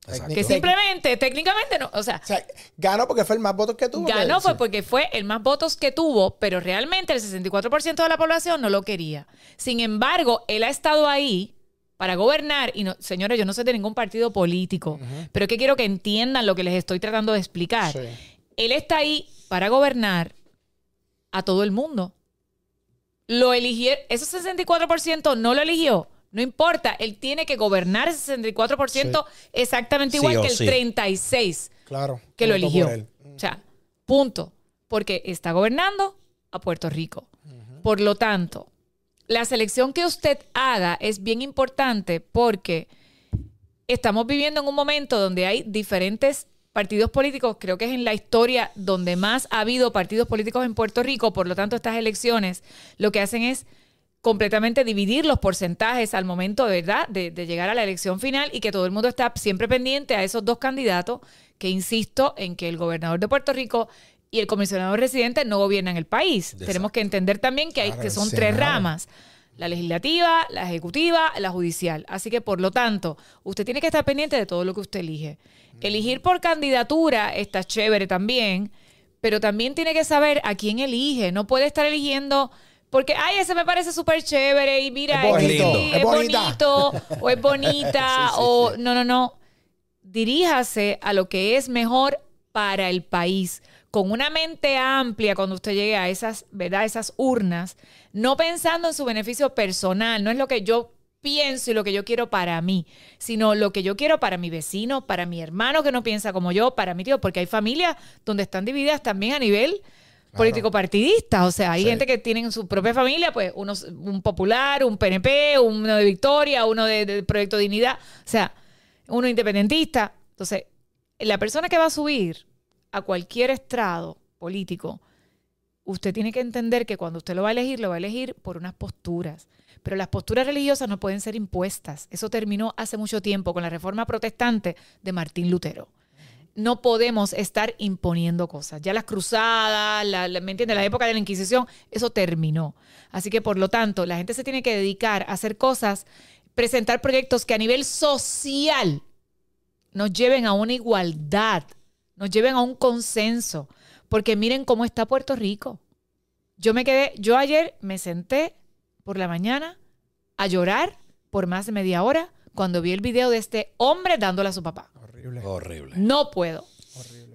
Exacto. Que simplemente, técnicamente, no. O sea, O sea, ganó porque fue el más votos que tuvo. ganó que- fue porque fue el más votos que tuvo, pero realmente el 64% de la población no lo quería. Sin embargo, él ha estado ahí para gobernar y no, señores, yo no soy de ningún partido político, pero es que quiero que entiendan lo que les estoy tratando de explicar. Sí. Él está ahí para gobernar a todo el mundo. Lo eligió, ese 64% no lo eligió. No importa, él tiene que gobernar ese 64% exactamente igual que el sí. 36 Claro. que lo eligió. O sea, punto. Porque está gobernando a Puerto Rico. Por lo tanto, la selección que usted haga es bien importante porque estamos viviendo en un momento donde hay diferentes partidos políticos. Creo que es en la historia donde más ha habido partidos políticos en Puerto Rico. Por lo tanto, estas elecciones lo que hacen es completamente dividir los porcentajes al momento, ¿verdad?, de, de llegar a la elección final y que todo el mundo está siempre pendiente a esos dos candidatos, que insisto en que el gobernador de Puerto Rico y el comisionado residente no gobiernan el país. Exacto. Tenemos que entender también que, hay, que son tres ramas. La legislativa, la ejecutiva, la judicial. Así que, por lo tanto, usted tiene que estar pendiente de todo lo que usted elige. Elegir por candidatura está chévere también, pero también tiene que saber a quién elige. No puede estar eligiendo porque, ay, ese me parece súper chévere y mira, Es bonito, sí, es bonito o es bonita Sí, sí, o no, no, no. Diríjase a lo que es mejor para el país con una mente amplia cuando usted llegue a esas, ¿verdad? Esas urnas, no pensando en su beneficio personal, no es lo que yo pienso y lo que yo quiero para mí, sino lo que yo quiero para mi vecino, para mi hermano que no piensa como yo, para mi tío, porque hay familias donde están divididas también a nivel político partidista, o sea, hay gente que tiene su propia familia, pues uno, un popular, un PNP, uno de Victoria, uno de, de Proyecto Dignidad, o sea, uno independentista. Entonces, la persona que va a subir a cualquier estrado político, usted tiene que entender que cuando usted lo va a elegir, lo va a elegir por unas posturas. Pero las posturas religiosas no pueden ser impuestas. Eso terminó hace mucho tiempo con la reforma protestante de Martín Lutero. No podemos estar imponiendo cosas. Ya las cruzadas, la, ¿me entiende? La época de la Inquisición, eso terminó. Así que, por lo tanto, la gente se tiene que dedicar a hacer cosas, presentar proyectos que a nivel social nos lleven a una igualdad, nos lleven a un consenso. Porque miren cómo está Puerto Rico. Yo me quedé, yo ayer me senté por la mañana a llorar por más de media hora cuando vi el video de este hombre dándole a su papá. Horrible. Horrible. No puedo. Horrible.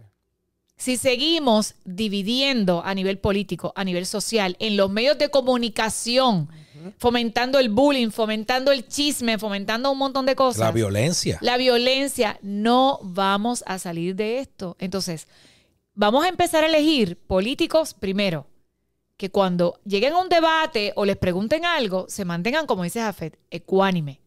Si seguimos dividiendo a nivel político, a nivel social, en los medios de comunicación, fomentando el bullying, fomentando el chisme, fomentando un montón de cosas. La violencia. La violencia, no vamos a salir de esto. Entonces, vamos a empezar a elegir políticos primero, que cuando lleguen a un debate o les pregunten algo, se mantengan, como dice Jafet, ecuánime.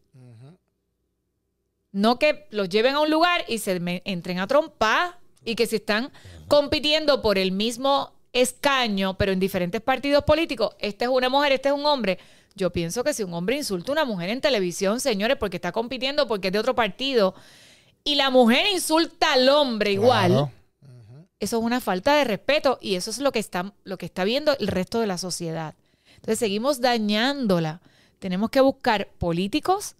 No que los lleven a un lugar y se me- entren a trompar y que si están compitiendo por el mismo escaño, pero en diferentes partidos políticos, esta es una mujer, este es un hombre. Yo pienso que si un hombre insulta a una mujer en televisión, señores, porque está compitiendo, porque es de otro partido, y la mujer insulta al hombre igual, Claro. eso es una falta de respeto y eso es lo que está, lo que está viendo el resto de la sociedad. Entonces seguimos dañándola. Tenemos que buscar políticos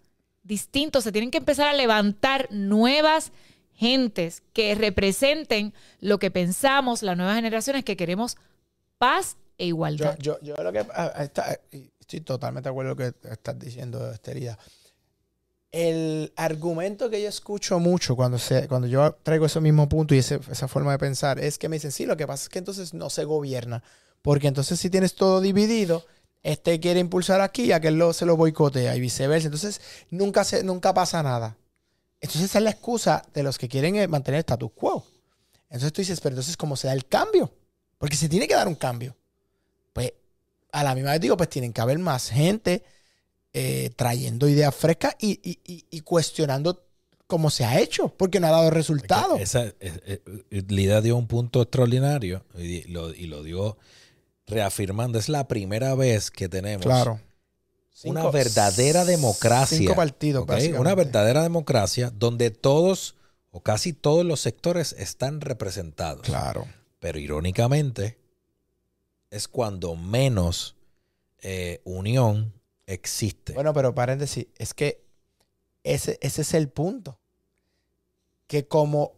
distintos, se tienen que empezar a levantar nuevas gentes que representen lo que pensamos, las nuevas generaciones que queremos paz e igualdad. yo, yo lo que. está- estoy totalmente de acuerdo con lo que estás diciendo, Esterida. El argumento que yo escucho mucho cuando, se, cuando yo traigo ese mismo punto y ese- esa forma de pensar es que me dicen, sí, lo que pasa es que entonces no se gobierna. Porque entonces si tienes todo dividido, este quiere impulsar aquí y aquel lo, se lo boicotea y viceversa. Entonces nunca, se, nunca pasa nada. Entonces esa es la excusa de los que quieren eh, mantener el status quo. Entonces tú dices, pero entonces ¿cómo se da el cambio? Porque se tiene que dar un cambio. Pues a la misma vez digo, pues tienen que haber más gente eh, trayendo ideas frescas y, y- y- y cuestionando cómo se ha hecho, porque no ha dado resultado. Esa, Lida dio un punto extraordinario y lo, y lo dio reafirmando. Es la primera vez que tenemos Claro. una Cinco- verdadera democracia. Cinco partidos, ¿ok? básicamente. Una verdadera democracia donde todos o casi todos los sectores están representados. Claro. Pero irónicamente, es cuando menos eh, unión existe. Bueno, pero paréntesis, es que ese, ese es el punto. Que como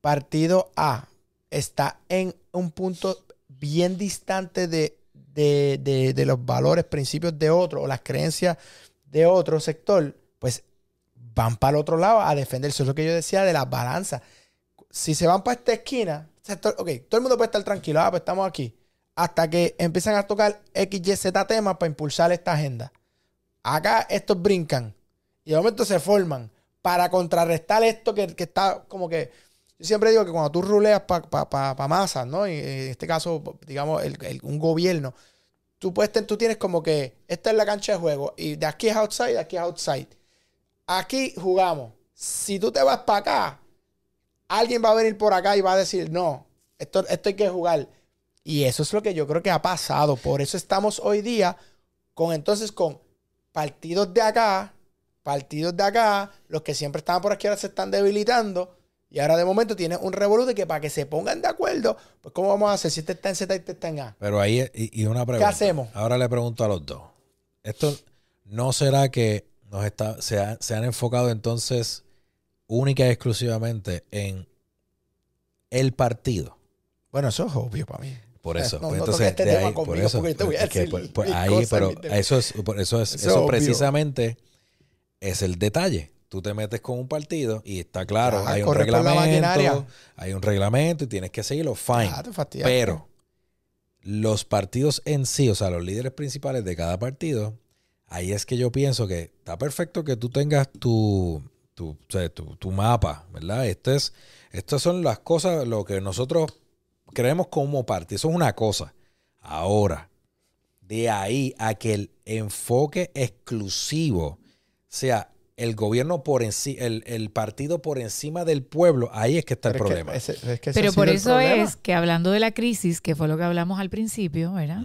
partido A está en un punto bien distante de, de- de- de los valores, principios de otro o las creencias de otro sector, pues van para el otro lado a defenderse. Eso es lo que yo decía de las balanzas. Si se van para esta esquina, ok, todo el mundo puede estar tranquilo, ah, pues estamos aquí. Hasta que empiezan a tocar X, Y, Z temas para impulsar esta agenda. Acá estos brincan y de momento se forman para contrarrestar esto que, que está como que. Yo siempre digo que cuando tú ruleas para masas, ¿no? En este caso, digamos, el- un gobierno, tú, puedes, tú tienes como que esta es la cancha de juego y de aquí es outside, de aquí es outside. Aquí jugamos. Si tú te vas para acá, alguien va a venir por acá y va a decir, no, esto, esto hay que jugar. Y eso es lo que yo creo que ha pasado. Por eso estamos hoy día con entonces con partidos de acá, partidos de acá, los que siempre estaban por aquí ahora se están debilitando. Y ahora de momento tiene un revoluto de que para que se pongan de acuerdo, pues ¿cómo vamos a hacer si este está en Z y este está en A? Pero ahí, y, y una pregunta. hacemos? Ahora le pregunto a los dos. ¿Esto no será que nos está, se, ha- se han enfocado entonces única y exclusivamente en el partido? Bueno, eso es obvio para mí. Por eso. No, pues no entonces, este de tema ahí, por conmigo, eso, porque te voy a decir pues, pues, mis ahí, pero eso es, por eso es, Eso precisamente es el detalle. Tú te metes con un partido y está claro, hay un reglamento, hay un reglamento y tienes que seguirlo, fine. Ah, te. Pero los partidos en sí, o sea, los líderes principales de cada partido, ahí es que yo pienso que está perfecto que tú tengas tu, tu, o sea, tu- tu mapa, ¿verdad? Este es, estas son las cosas, lo que nosotros creemos como parte. Eso es una cosa. Ahora, de ahí a que el enfoque exclusivo sea el gobierno por encima, el, el partido por encima del pueblo, ahí es que está el Pero es que problema. es que Pero por eso es que hablando de la crisis, que fue lo que hablamos al principio, ¿verdad?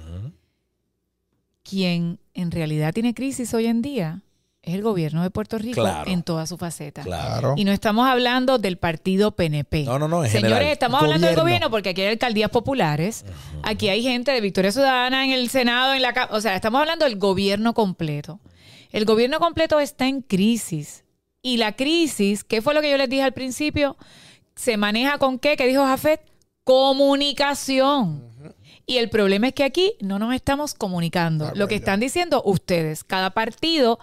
Quien en realidad tiene crisis hoy en día es el gobierno de Puerto Rico Claro. en toda su faceta. Claro. Y no estamos hablando del partido PNP. No, no, no, en Señores, general. estamos hablando del Gobierno. porque aquí hay alcaldías populares, aquí hay gente de Victoria Ciudadana en el Senado, en la o sea, estamos hablando del gobierno completo. El gobierno completo está en crisis. Y la crisis, ¿qué fue lo que yo les dije al principio? Se maneja con qué, ¿qué dijo Jafet? Comunicación. Y el problema es que aquí no nos estamos comunicando. De Lo que están diciendo ustedes, cada partido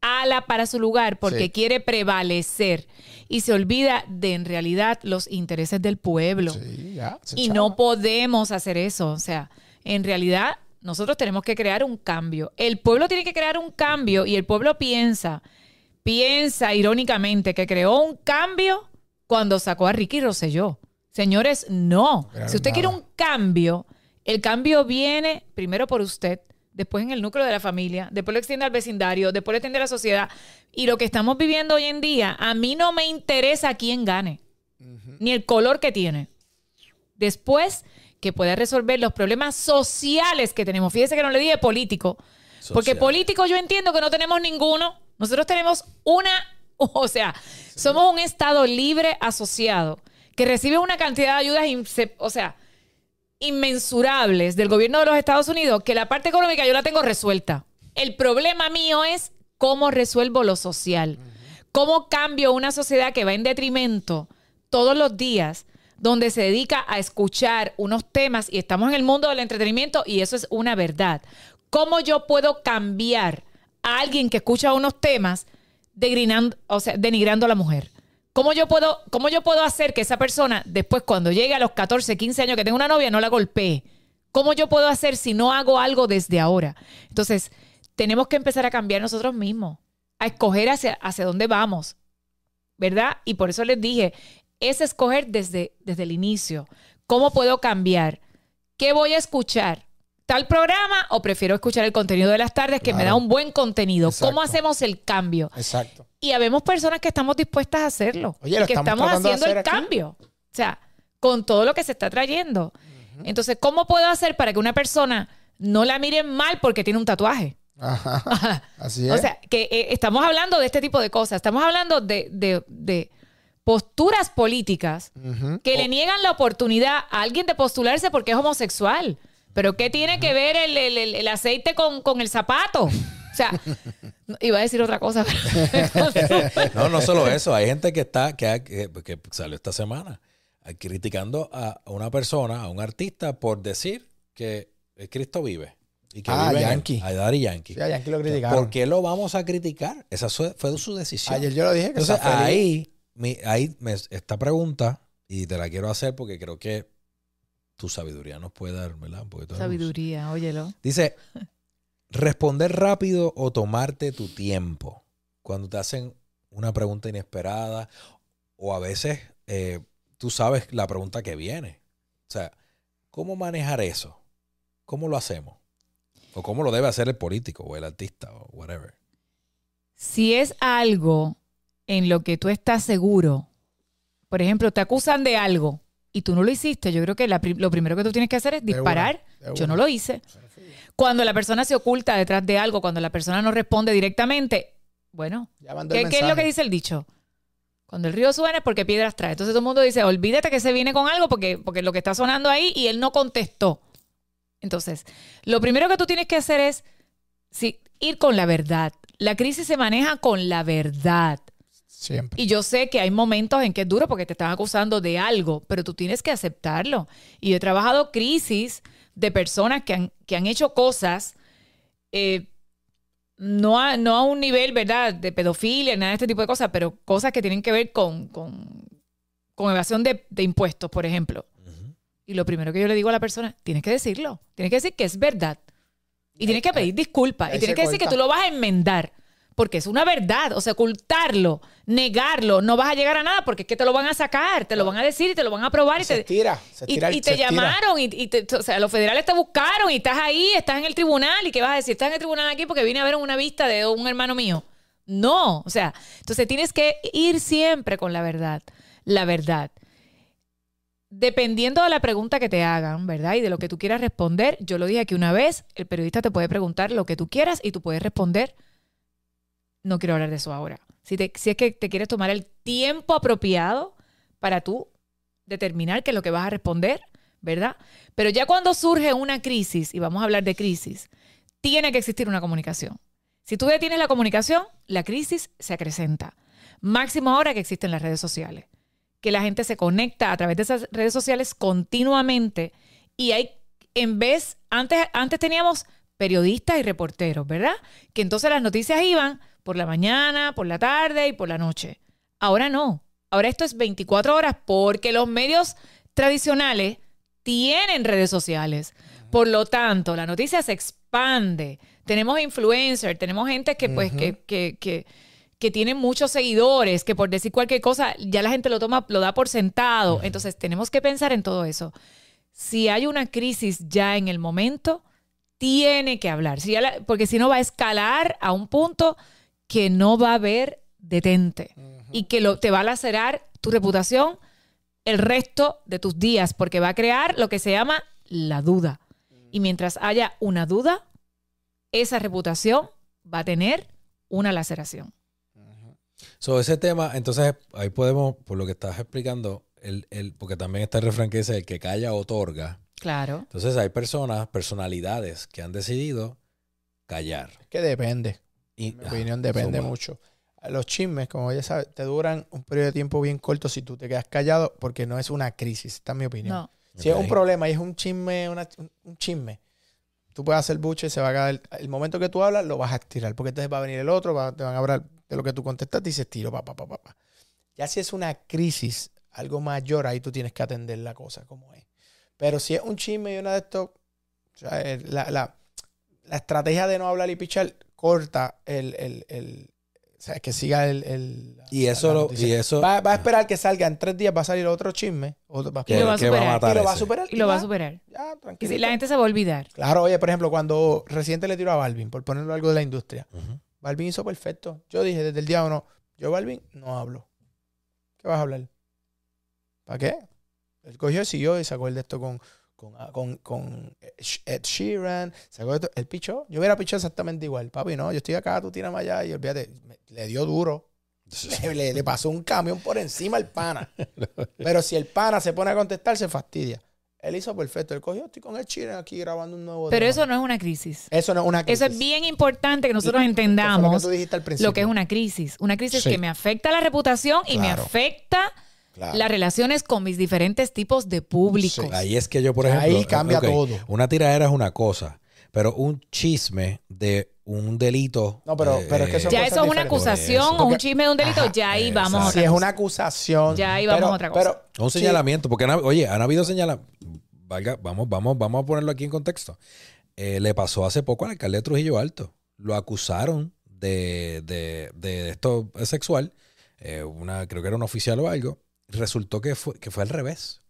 ala para su lugar porque Sí. quiere prevalecer y se olvida de en realidad los intereses del pueblo. Sí, ya, y chava. no podemos hacer eso. O sea, en realidad nosotros tenemos que crear un cambio. El pueblo tiene que crear un cambio y el pueblo piensa, piensa irónicamente que creó un cambio cuando sacó a Ricky Rosselló. Señores, no. Si usted nada. quiere un cambio, el cambio viene primero por usted, después en el núcleo de la familia, después lo extiende al vecindario, después lo extiende a la sociedad. Y lo que estamos viviendo hoy en día, a mí no me interesa quién gane, ni el color que tiene. Después, que pueda resolver los problemas sociales que tenemos. Fíjese que no le dije político, porque político yo entiendo que no tenemos ninguno. Nosotros tenemos una, o sea, somos un Estado libre asociado que recibe una cantidad de ayudas, o sea, inmensurables del gobierno de los Estados Unidos, que la parte económica yo la tengo resuelta. El problema mío es cómo resuelvo lo social. ¿Cómo cambio una sociedad que va en detrimento todos los días, donde se dedica a escuchar unos temas y estamos en el mundo del entretenimiento y eso es una verdad? ¿Cómo yo puedo cambiar a alguien que escucha unos temas o sea, denigrando a la mujer? ¿Cómo yo, puedo, ¿Cómo yo puedo hacer que esa persona, después cuando llegue a los 14, 15 años que tenga una novia, no la golpee? ¿Cómo yo puedo hacer si no hago algo desde ahora? Entonces, tenemos que empezar a cambiar nosotros mismos, a escoger hacia, hacia dónde vamos, ¿verdad? Y por eso les dije, es escoger desde, desde el inicio. ¿Cómo puedo cambiar? ¿Qué voy a escuchar? ¿Tal programa o prefiero escuchar el contenido de las tardes que me da un buen contenido? ¿Cómo hacemos el cambio? Exacto. Y habemos personas que estamos dispuestas a hacerlo. Oye, lo que estamos haciendo el aquí. cambio. O sea, con todo lo que se está trayendo. Entonces, ¿cómo puedo hacer para que una persona no la miren mal porque tiene un tatuaje? Ajá. Así es. O sea, que eh, estamos hablando de este tipo de cosas. Estamos hablando de, de- de posturas políticas que le niegan la oportunidad a alguien de postularse porque es homosexual. Pero ¿qué tiene que ver el, el- el- el aceite con, con el zapato? O sea, iba a decir otra cosa. pero- No, no solo eso. Hay gente que está, que, ha- que- que salió esta semana eh, criticando a una persona, a un artista, por decir que el Cristo vive. Y que Ah, vive en. Yankee. A Daddy Yankee. Sí, a Yankee lo criticaron. ¿Por qué lo vamos a criticar? Esa fue, fue su decisión. Ayer yo lo dije que Entonces está feliz. ahí, mi- ahí me- esta pregunta, y te la quiero hacer porque creo que tu sabiduría nos puede dar, ¿verdad? Un. Sabiduría, óyelo. Dice, responder rápido o tomarte tu tiempo. Cuando te hacen una pregunta inesperada o a veces eh, tú sabes la pregunta que viene. O sea, ¿cómo manejar eso? ¿Cómo lo hacemos? O cómo lo debe hacer el político o el artista o whatever. Si es algo en lo que tú estás seguro, por ejemplo, te acusan de algo y tú no lo hiciste, yo creo que la lo primero que tú tienes que hacer es De disparar. Yo no lo hice. Cuando la persona se oculta detrás de algo, cuando la persona no responde directamente, bueno, ¿qué, qué es lo que dice el dicho? Cuando el río suena es porque piedras trae. Entonces todo el mundo dice, olvídate que se viene con algo porque, porque lo que está sonando ahí y él no contestó. Entonces, lo primero que tú tienes que hacer es sí, ir con la verdad. La crisis se maneja con la verdad. Siempre. Y yo sé que hay momentos en que es duro porque te están acusando de algo, pero tú tienes que aceptarlo. Y yo he trabajado crisis de personas que han, que han hecho cosas, eh, no, a, no a un nivel, ¿verdad?, de pedofilia, nada de este tipo de cosas, pero cosas que tienen que ver con, con, con evasión de, de impuestos, por ejemplo. Y lo primero que yo le digo a la persona, tienes que decirlo, tienes que decir que es verdad. Y tienes que pedir disculpas. Y tienes que decir que tú lo vas a enmendar. Porque es una verdad. O sea, ocultarlo, negarlo, no vas a llegar a nada porque es que te lo van a sacar, te lo van a decir y te lo van a probar y Se te, estira, se y, estira el- y te se llamaron y, y te- o sea, los federales te buscaron y estás ahí, estás en el tribunal y qué vas a decir, estás en el tribunal aquí porque vine a ver una vista de un hermano mío. No, o sea, entonces tienes que ir siempre con la verdad, la verdad. Dependiendo de la pregunta que te hagan, ¿verdad? Y de lo que tú quieras responder, yo lo dije aquí una vez, el periodista te puede preguntar lo que tú quieras y tú puedes responder, no quiero hablar de eso ahora. Si, te- si es que te quieres tomar el tiempo apropiado para tú determinar qué es lo que vas a responder, ¿verdad? Pero ya cuando surge una crisis, y vamos a hablar de crisis, tiene que existir una comunicación. Si tú detienes la comunicación, la crisis se acrecenta. Máximo ahora que existen las redes sociales. Que la gente se conecta a través de esas redes sociales continuamente y hay, en vez, antes, antes teníamos periodistas y reporteros, ¿verdad? Que entonces las noticias iban por la mañana, por la tarde y por la noche. Ahora no. Ahora esto es 24 horas porque los medios tradicionales tienen redes sociales. Por lo tanto, la noticia se expande. Tenemos influencers, tenemos gente que, pues, que, que, que, que tienen muchos seguidores, que por decir cualquier cosa, ya la gente lo toma, lo da por sentado. Entonces, tenemos que pensar en todo eso. Si hay una crisis ya en el momento, tiene que hablar. Si ya la- porque si no va a escalar a un punto que no va a haber detente y que lo, te va a lacerar tu reputación el resto de tus días, porque va a crear lo que se llama la duda. Y mientras haya una duda, esa reputación va a tener una laceración. So, ese tema, entonces ahí podemos, por lo que estás explicando, el, el, porque también está el refrán que dice, el que calla otorga. Claro. Entonces hay personas, personalidades que han decidido callar. Que depende. Y, mi opinión depende mucho. Los chismes, como ya sabes, te duran un periodo de tiempo bien corto si tú te quedas callado porque no es una crisis. Esta es mi opinión. No. Si es un problema y es un chisme, una- un, chisme, tú puedes hacer buche, se va a caer. El momento que tú hablas, lo vas a estirar, porque entonces va a venir el otro, va- te van a hablar de lo que tú contestaste y se estiro, pa, pa, pa, pa, pa. Ya si es una crisis, algo mayor, ahí tú tienes que atender la cosa como es. Pero si es un chisme y una de estos, o sea, el- la, la- la estrategia de no hablar y pichar corta el, el, el- o sea, que siga el... el- Y eso lo- y eso- Va, va a esperar que salga en tres días, va a salir otro chisme. otro- va Y lo va a que va a superar. matar y lo va a superar. Y lo va a superar. Ya, Y tranquilo. si la gente se va a olvidar. Claro, oye, por ejemplo, cuando reciente le tiró a Balvin, por ponerlo algo de la industria. Balvin hizo perfecto. Yo dije desde el día uno, yo Balvin no hablo. ¿Qué vas a hablar? ¿Para qué? Él cogió, siguió y sacó el de esto con, con, ah, con, con Ed Sheeran, sacó esto, él pichó. Yo hubiera pichado exactamente igual. Papi, no, yo estoy acá, tú tírame allá y olvídate, me- le dio duro. Le, le- le pasó un camión por encima al pana. Pero si el pana se pone a contestar, se fastidia. Él hizo perfecto. Él cogió, estoy con el Sheeran aquí grabando un nuevo Pero tema". eso no es una crisis. Eso no es una crisis. Eso es bien importante que nosotros Eso fue lo que entendamos tú dijiste al principio. lo que es una crisis. Una crisis Sí. que me afecta la reputación y me afecta Claro. las relaciones con mis diferentes tipos de públicos. Sí. Ahí es que yo, por Ahí ejemplo. eh, cambia todo. Una tiradera es una cosa, pero un chisme de un delito. No, pero- pero es que eh, son Ya cosas eso es una acusación o un chisme de un delito, Ajá, ya ahí vamos a otra Si es una acusación. Ya ahí vamos pero- a otra cosa. pero- Un señalamiento, porque han oye, han habido señalamientos. Valga, vamos, vamos, vamos a ponerlo aquí en contexto. Eh, le pasó hace poco al alcalde de Trujillo Alto. Lo acusaron de, de, de esto sexual. Eh, una, creo que era un oficial o algo. Resultó que fue, que fue al revés.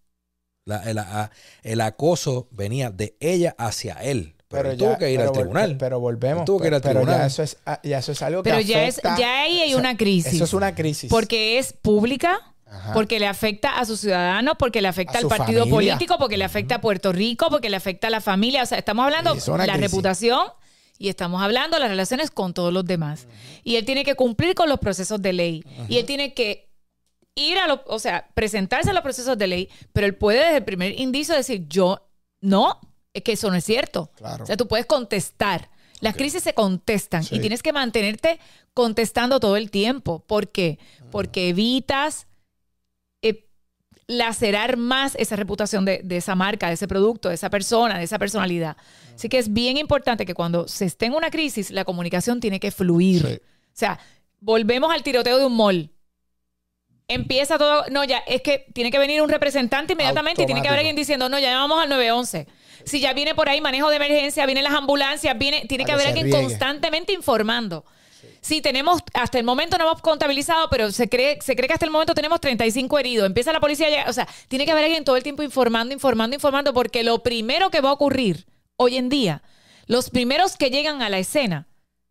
La- el, a- el acoso venía de ella hacia él. Pero, él tuvo que ir pero al tribunal. Pero volvemos. Él tuvo que ir al pero tribunal. ya eso es, ah, ya eso es algo que Pero ya, es, afecta- ya ahí hay una crisis. Eso es una crisis. Porque es pública, Ajá. porque le afecta a sus ciudadanos, porque le afecta al partido familia. político, porque le afecta a Puerto Rico, porque le afecta a la familia. O sea, estamos hablando de es la crisis. reputación y estamos hablando de las relaciones con todos los demás. Y él tiene que cumplir con los procesos de ley. Y él tiene que ir a los, o sea, presentarse a los procesos de ley, pero él puede desde el primer indicio decir, yo no, es que eso no es cierto. Claro. O sea, tú puedes contestar. Las crisis se contestan Sí. y tienes que mantenerte contestando todo el tiempo. ¿Por qué? Porque evitas eh, lacerar más esa reputación de, de esa marca, de ese producto, de esa persona, de esa personalidad. Así que es bien importante que cuando se esté en una crisis, la comunicación tiene que fluir. Sí. O sea, volvemos al tiroteo de un mall. Empieza todo, no, ya, es que tiene que venir un representante inmediatamente y tiene que haber alguien diciendo, no, ya llamamos al 911. Si ya viene por ahí manejo de emergencia, vienen las ambulancias, viene, tiene que haber alguien riegue. constantemente informando. Sí, tenemos, hasta el momento no hemos contabilizado, pero se cree, se cree que hasta el momento tenemos 35 heridos. Empieza la policía a llegar, o sea, tiene que haber alguien todo el tiempo informando, informando, informando, porque lo primero que va a ocurrir hoy en día, los primeros que llegan a la escena,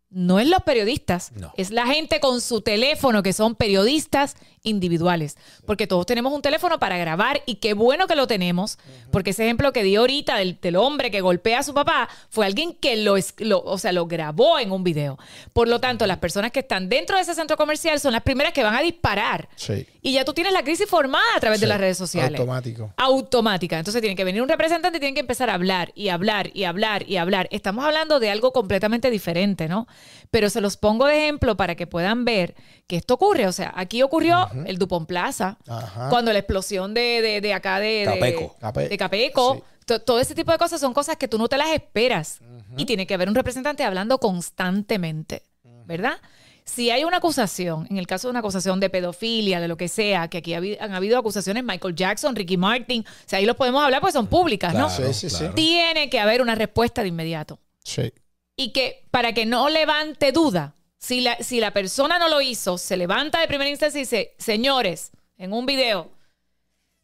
no es los periodistas, No. es la gente con su teléfono, que son periodistas individuales. Porque todos tenemos un teléfono para grabar y qué bueno que lo tenemos, porque ese ejemplo que di ahorita del, del hombre que golpea a su papá fue alguien que lo, lo- o sea, lo grabó en un video. Por lo tanto, las personas que están dentro de ese centro comercial son las primeras que van a disparar. Sí. Y ya tú tienes la crisis formada a través de las redes sociales. automático. Automática. Entonces tiene que venir un representante y tienen que empezar a hablar y hablar y hablar y hablar. Estamos hablando de algo completamente diferente, ¿no? Pero se los pongo de ejemplo para que puedan ver que esto ocurre. O sea, aquí ocurrió el Dupont Plaza, Ajá. cuando la explosión de, de- de acá de Capeco. Cape- de Capeco. Sí. To- Todo ese tipo de cosas son cosas que tú no te las esperas. Y tiene que haber un representante hablando constantemente, ¿verdad? Si hay una acusación, en el caso de una acusación de pedofilia, de lo que sea, que aquí han habido acusaciones, Michael Jackson, Ricky Martin, o sea, ahí los podemos hablar porque son públicas, ¿no? Claro, Sí, sí, sí. claro. Tiene que haber una respuesta de inmediato. Sí. Y que para que no levante duda, si la, si la persona no lo hizo, se levanta de primera instancia y dice, señores, en un video,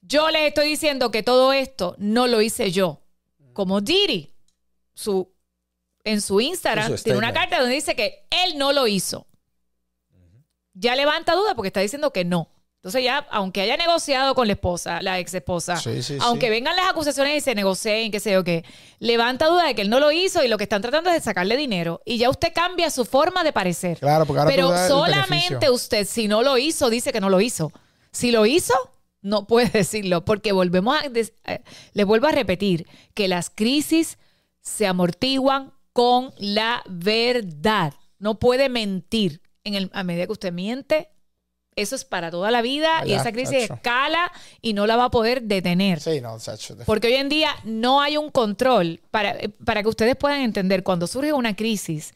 yo les estoy diciendo que todo esto no lo hice yo. Como Diri, su, en su Instagram, tiene una carta donde dice que él no lo hizo. Ya levanta duda porque está diciendo que no. Entonces ya, aunque haya negociado con la esposa, la ex esposa, Sí, sí, aunque sí. vengan las acusaciones y se negocien, qué sé yo qué, levanta duda de que él no lo hizo y lo que están tratando es de sacarle dinero. Y ya usted cambia su forma de parecer. Claro, porque ahora Pero solamente usted, si no lo hizo, dice que no lo hizo. Si lo hizo, no puede decirlo, porque volvemos a, eh, les vuelvo a repetir que las crisis se amortiguan con la verdad. No puede mentir. En el, a medida que usted miente, eso es para toda la vida y esa crisis tacho. escala y no la va a poder detener. Sí, no, Sacho. Porque hoy en día no hay un control. Para, eh, para que ustedes puedan entender, cuando surge una crisis,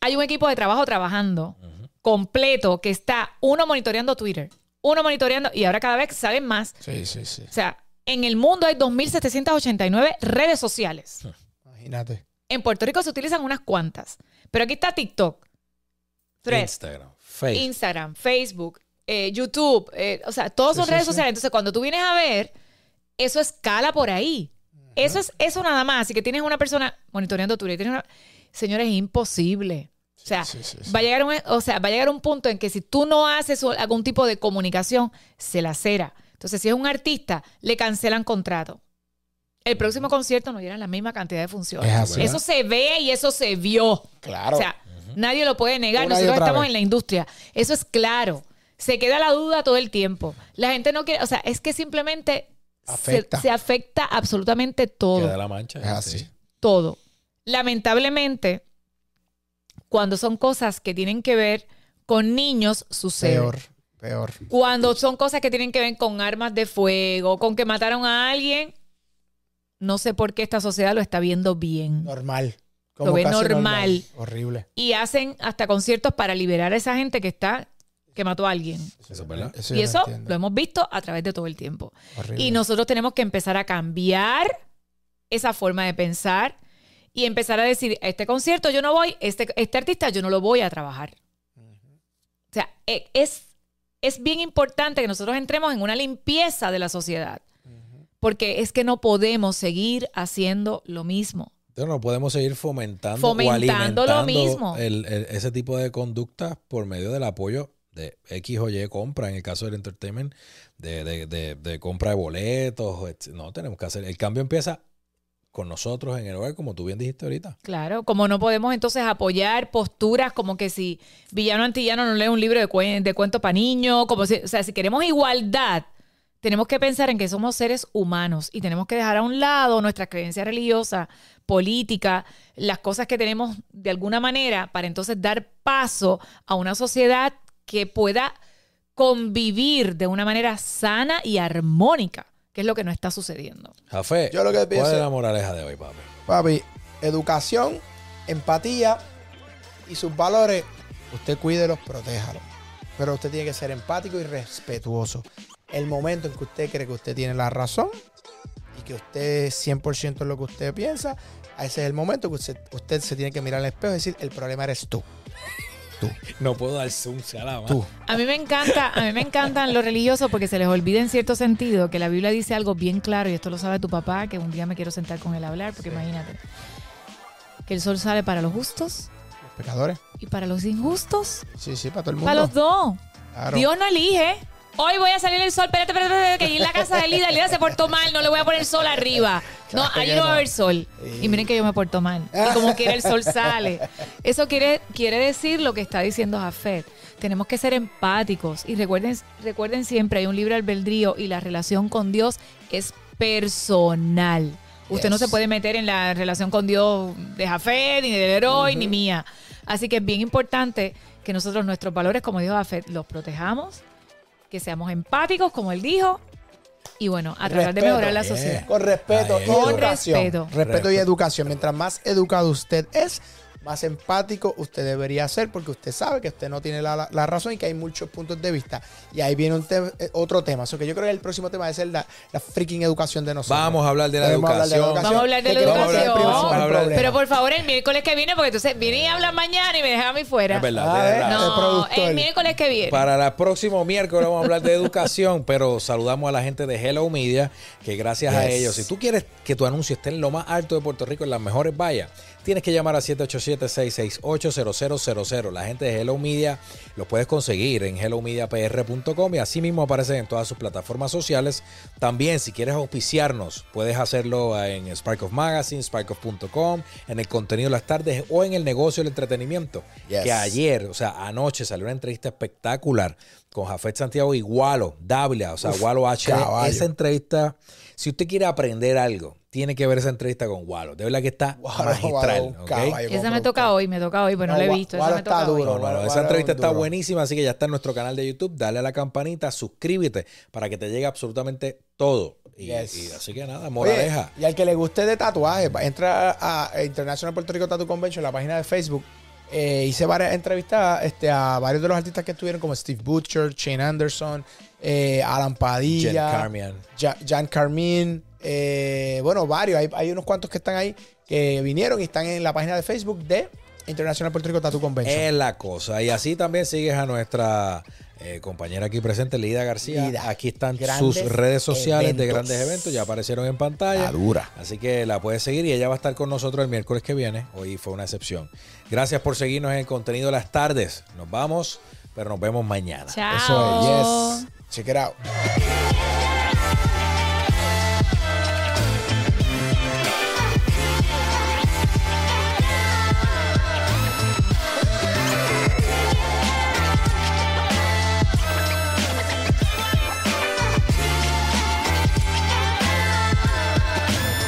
hay un equipo de trabajo trabajando completo que está uno monitoreando Twitter, uno monitoreando, y ahora cada vez saben más. Sí, sí, sí. O sea, en el mundo hay 2.789 redes sociales. Imagínate. En Puerto Rico se utilizan unas cuantas. Pero aquí está TikTok, Threads, Instagram, Facebook. Instagram, Facebook, eh, YouTube, eh, o sea, todos Sí, son sí, redes sociales. Entonces, cuando tú vienes a ver, eso escala por ahí. Eso es eso nada más. Así que tienes una persona monitoreando. Tienes una... Señores, es imposible. O sea, Sí, sí, sí. va a llegar un, o sea, va a llegar un punto en que si tú no haces algún tipo de comunicación, se la cera. Entonces, si es un artista, le cancelan contrato. El próximo concierto no llegan la misma cantidad de funciones. Es así. Eso se ve y eso se vio. Claro. O sea, nadie lo puede negar. Una Nosotros estamos vez. en la industria. Eso es claro. Se queda la duda todo el tiempo. La gente no quiere, o sea, es que simplemente se- Afecta. Se, afecta absolutamente todo. Queda la mancha. es así. sí. Todo. Lamentablemente, cuando son cosas que tienen que ver con niños, sucede. Peor, peor. Cuando son cosas que tienen que ver con armas de fuego, con que mataron a alguien, no sé por qué esta sociedad lo está viendo bien. Normal. Lo ve normal. Horrible. Y hacen hasta conciertos para liberar a esa gente que está que mató a alguien. Eso es verdad. Eso y eso entiendo. lo hemos visto a través de todo el tiempo. Horrible. Y nosotros tenemos que empezar a cambiar esa forma de pensar y empezar a decir, este concierto yo no voy, este, este artista yo no lo voy a trabajar. O sea, e- es, es bien importante que nosotros entremos en una limpieza de la sociedad. Porque es que no podemos seguir haciendo lo mismo. No podemos seguir fomentando, Fomentando o lo alimentando mismo. el- el- ese tipo de conductas por medio del apoyo de X o Y compra, en el caso del entertainment, de, de- de- compra de boletos. No, tenemos que hacer. El cambio empieza con nosotros en el hogar, como tú bien dijiste ahorita. Claro, como no podemos entonces apoyar posturas como que si villano antillano no lee un libro de, cuen- de cuento para niños, como si, o sea, si queremos igualdad, tenemos que pensar en que somos seres humanos y tenemos que dejar a un lado nuestras creencias religiosas, políticas, las cosas que tenemos de alguna manera para entonces dar paso a una sociedad que pueda convivir de una manera sana y armónica, que es lo que no está sucediendo. Jafé, Yo lo que ¿cuál pienso- es la moraleja de hoy, papi? Papi, educación, empatía y sus valores, usted cuídelos, protéjalos. pero usted tiene que ser empático y respetuoso. El momento en que usted cree que usted tiene la razón y que usted es 100% lo que usted piensa, ese es el momento que usted, usted se tiene que mirar al espejo y decir, el problema eres tú. No puedo dar zoom, se alaba. Tú. A mí me encanta, a mí me encantan los religiosos porque se les olvida en cierto sentido que la Biblia dice algo bien claro y esto lo sabe tu papá, que un día me quiero sentar con él a hablar, porque imagínate que el sol sale para los justos Los pecadores. y para los injustos, Sí, sí, para todo el mundo. para los dos. Claro. Dios no elige. Hoy voy a salir el sol, espérate, espérate, espérate, que en la casa de Lida, Lida se portó mal, no le voy a poner sol arriba. No, allí no va a haber sol. Y miren que yo me porto mal. Y como quiera el sol sale. Eso quiere, quiere decir lo que está diciendo Jafet. Tenemos que ser empáticos. Y recuerden, recuerden siempre, hay un libre albedrío y la relación con Dios es personal. Usted no se puede meter en la relación con Dios de Jafet, ni del héroe, ni mía. Así que es bien importante que nosotros nuestros valores, como dijo Jafet, los protejamos, que seamos empáticos, como él dijo, y bueno, a tratar de mejorar la Yeah. sociedad. Con respeto Ahí y es. Con educación. respeto. Respeto y educación. Mientras más educado usted es, más empático usted debería ser porque usted sabe que usted no tiene la, la- la razón y que hay muchos puntos de vista. Y ahí viene un te- eh, otro tema. Eso que yo creo que el próximo tema debe ser la, la freaking educación de nosotros. Vamos a hablar de la Debemos hablar de la educación. Vamos a hablar de la es el educación. Pero por favor, el miércoles que viene, porque entonces viene y habla mañana y me deja a mí fuera. Es verdad, Ah, el No, el miércoles que viene. Para el próximo miércoles vamos a hablar de educación, pero saludamos a la gente de Hello Media, que gracias a ellos, si tú quieres que tu anuncio esté en lo más alto de Puerto Rico, en las mejores vallas, tienes que llamar a 787-668-0000. La gente de Hello Media los puedes conseguir en hellomediapr.com y así mismo aparecen en todas sus plataformas sociales. También, si quieres auspiciarnos, puedes hacerlo en Spark of Magazine, sparkoff.com, en el contenido de las tardes o en el negocio del entretenimiento. Yes. Que ayer, o sea, anoche salió una entrevista espectacular con Jafet Santiago y Walo Dávila, o sea, Uf, Walo HD. caballo. Esa entrevista, si usted quiere aprender algo, tiene que ver esa entrevista con Walo. De verdad que está Walo, magistral. Walo, ¿ok? caballo. Esa me toca hoy, me toca hoy, pero no, la he visto. Walo Esa me está hoy. duro. No, no, esa es entrevista está duro. buenísima, así que ya está en nuestro canal de YouTube. Dale a la campanita, suscríbete para que te llegue absolutamente todo. Y, Yes. y así que nada, Oye, moraleja. y al que le guste de tatuaje, va- entra a International Puerto Rico Tattoo Convention, la página de Facebook. Eh, hice varias entrevistas este, a varios de los artistas que estuvieron, como Steve Butcher, Shane Anderson, eh, Alan Padilla, Jen Carmian. Ja- Jan Carmine, eh, bueno, varios. Hay, hay unos cuantos que están ahí que vinieron y están en la página de Facebook de International Puerto Rico Tattoo Convention. Es la cosa. Y así también sigues a nuestra eh, compañera aquí presente, Lida García. Lida. Aquí están Grandes sus redes sociales de grandes eventos. Ya aparecieron en pantalla. La dura. Así que la puedes seguir y ella va a estar con nosotros el miércoles que viene. Hoy fue una excepción. Gracias por seguirnos en el contenido de las tardes. Nos vamos, pero nos vemos mañana. Chao. Eso es, yes. Check it out.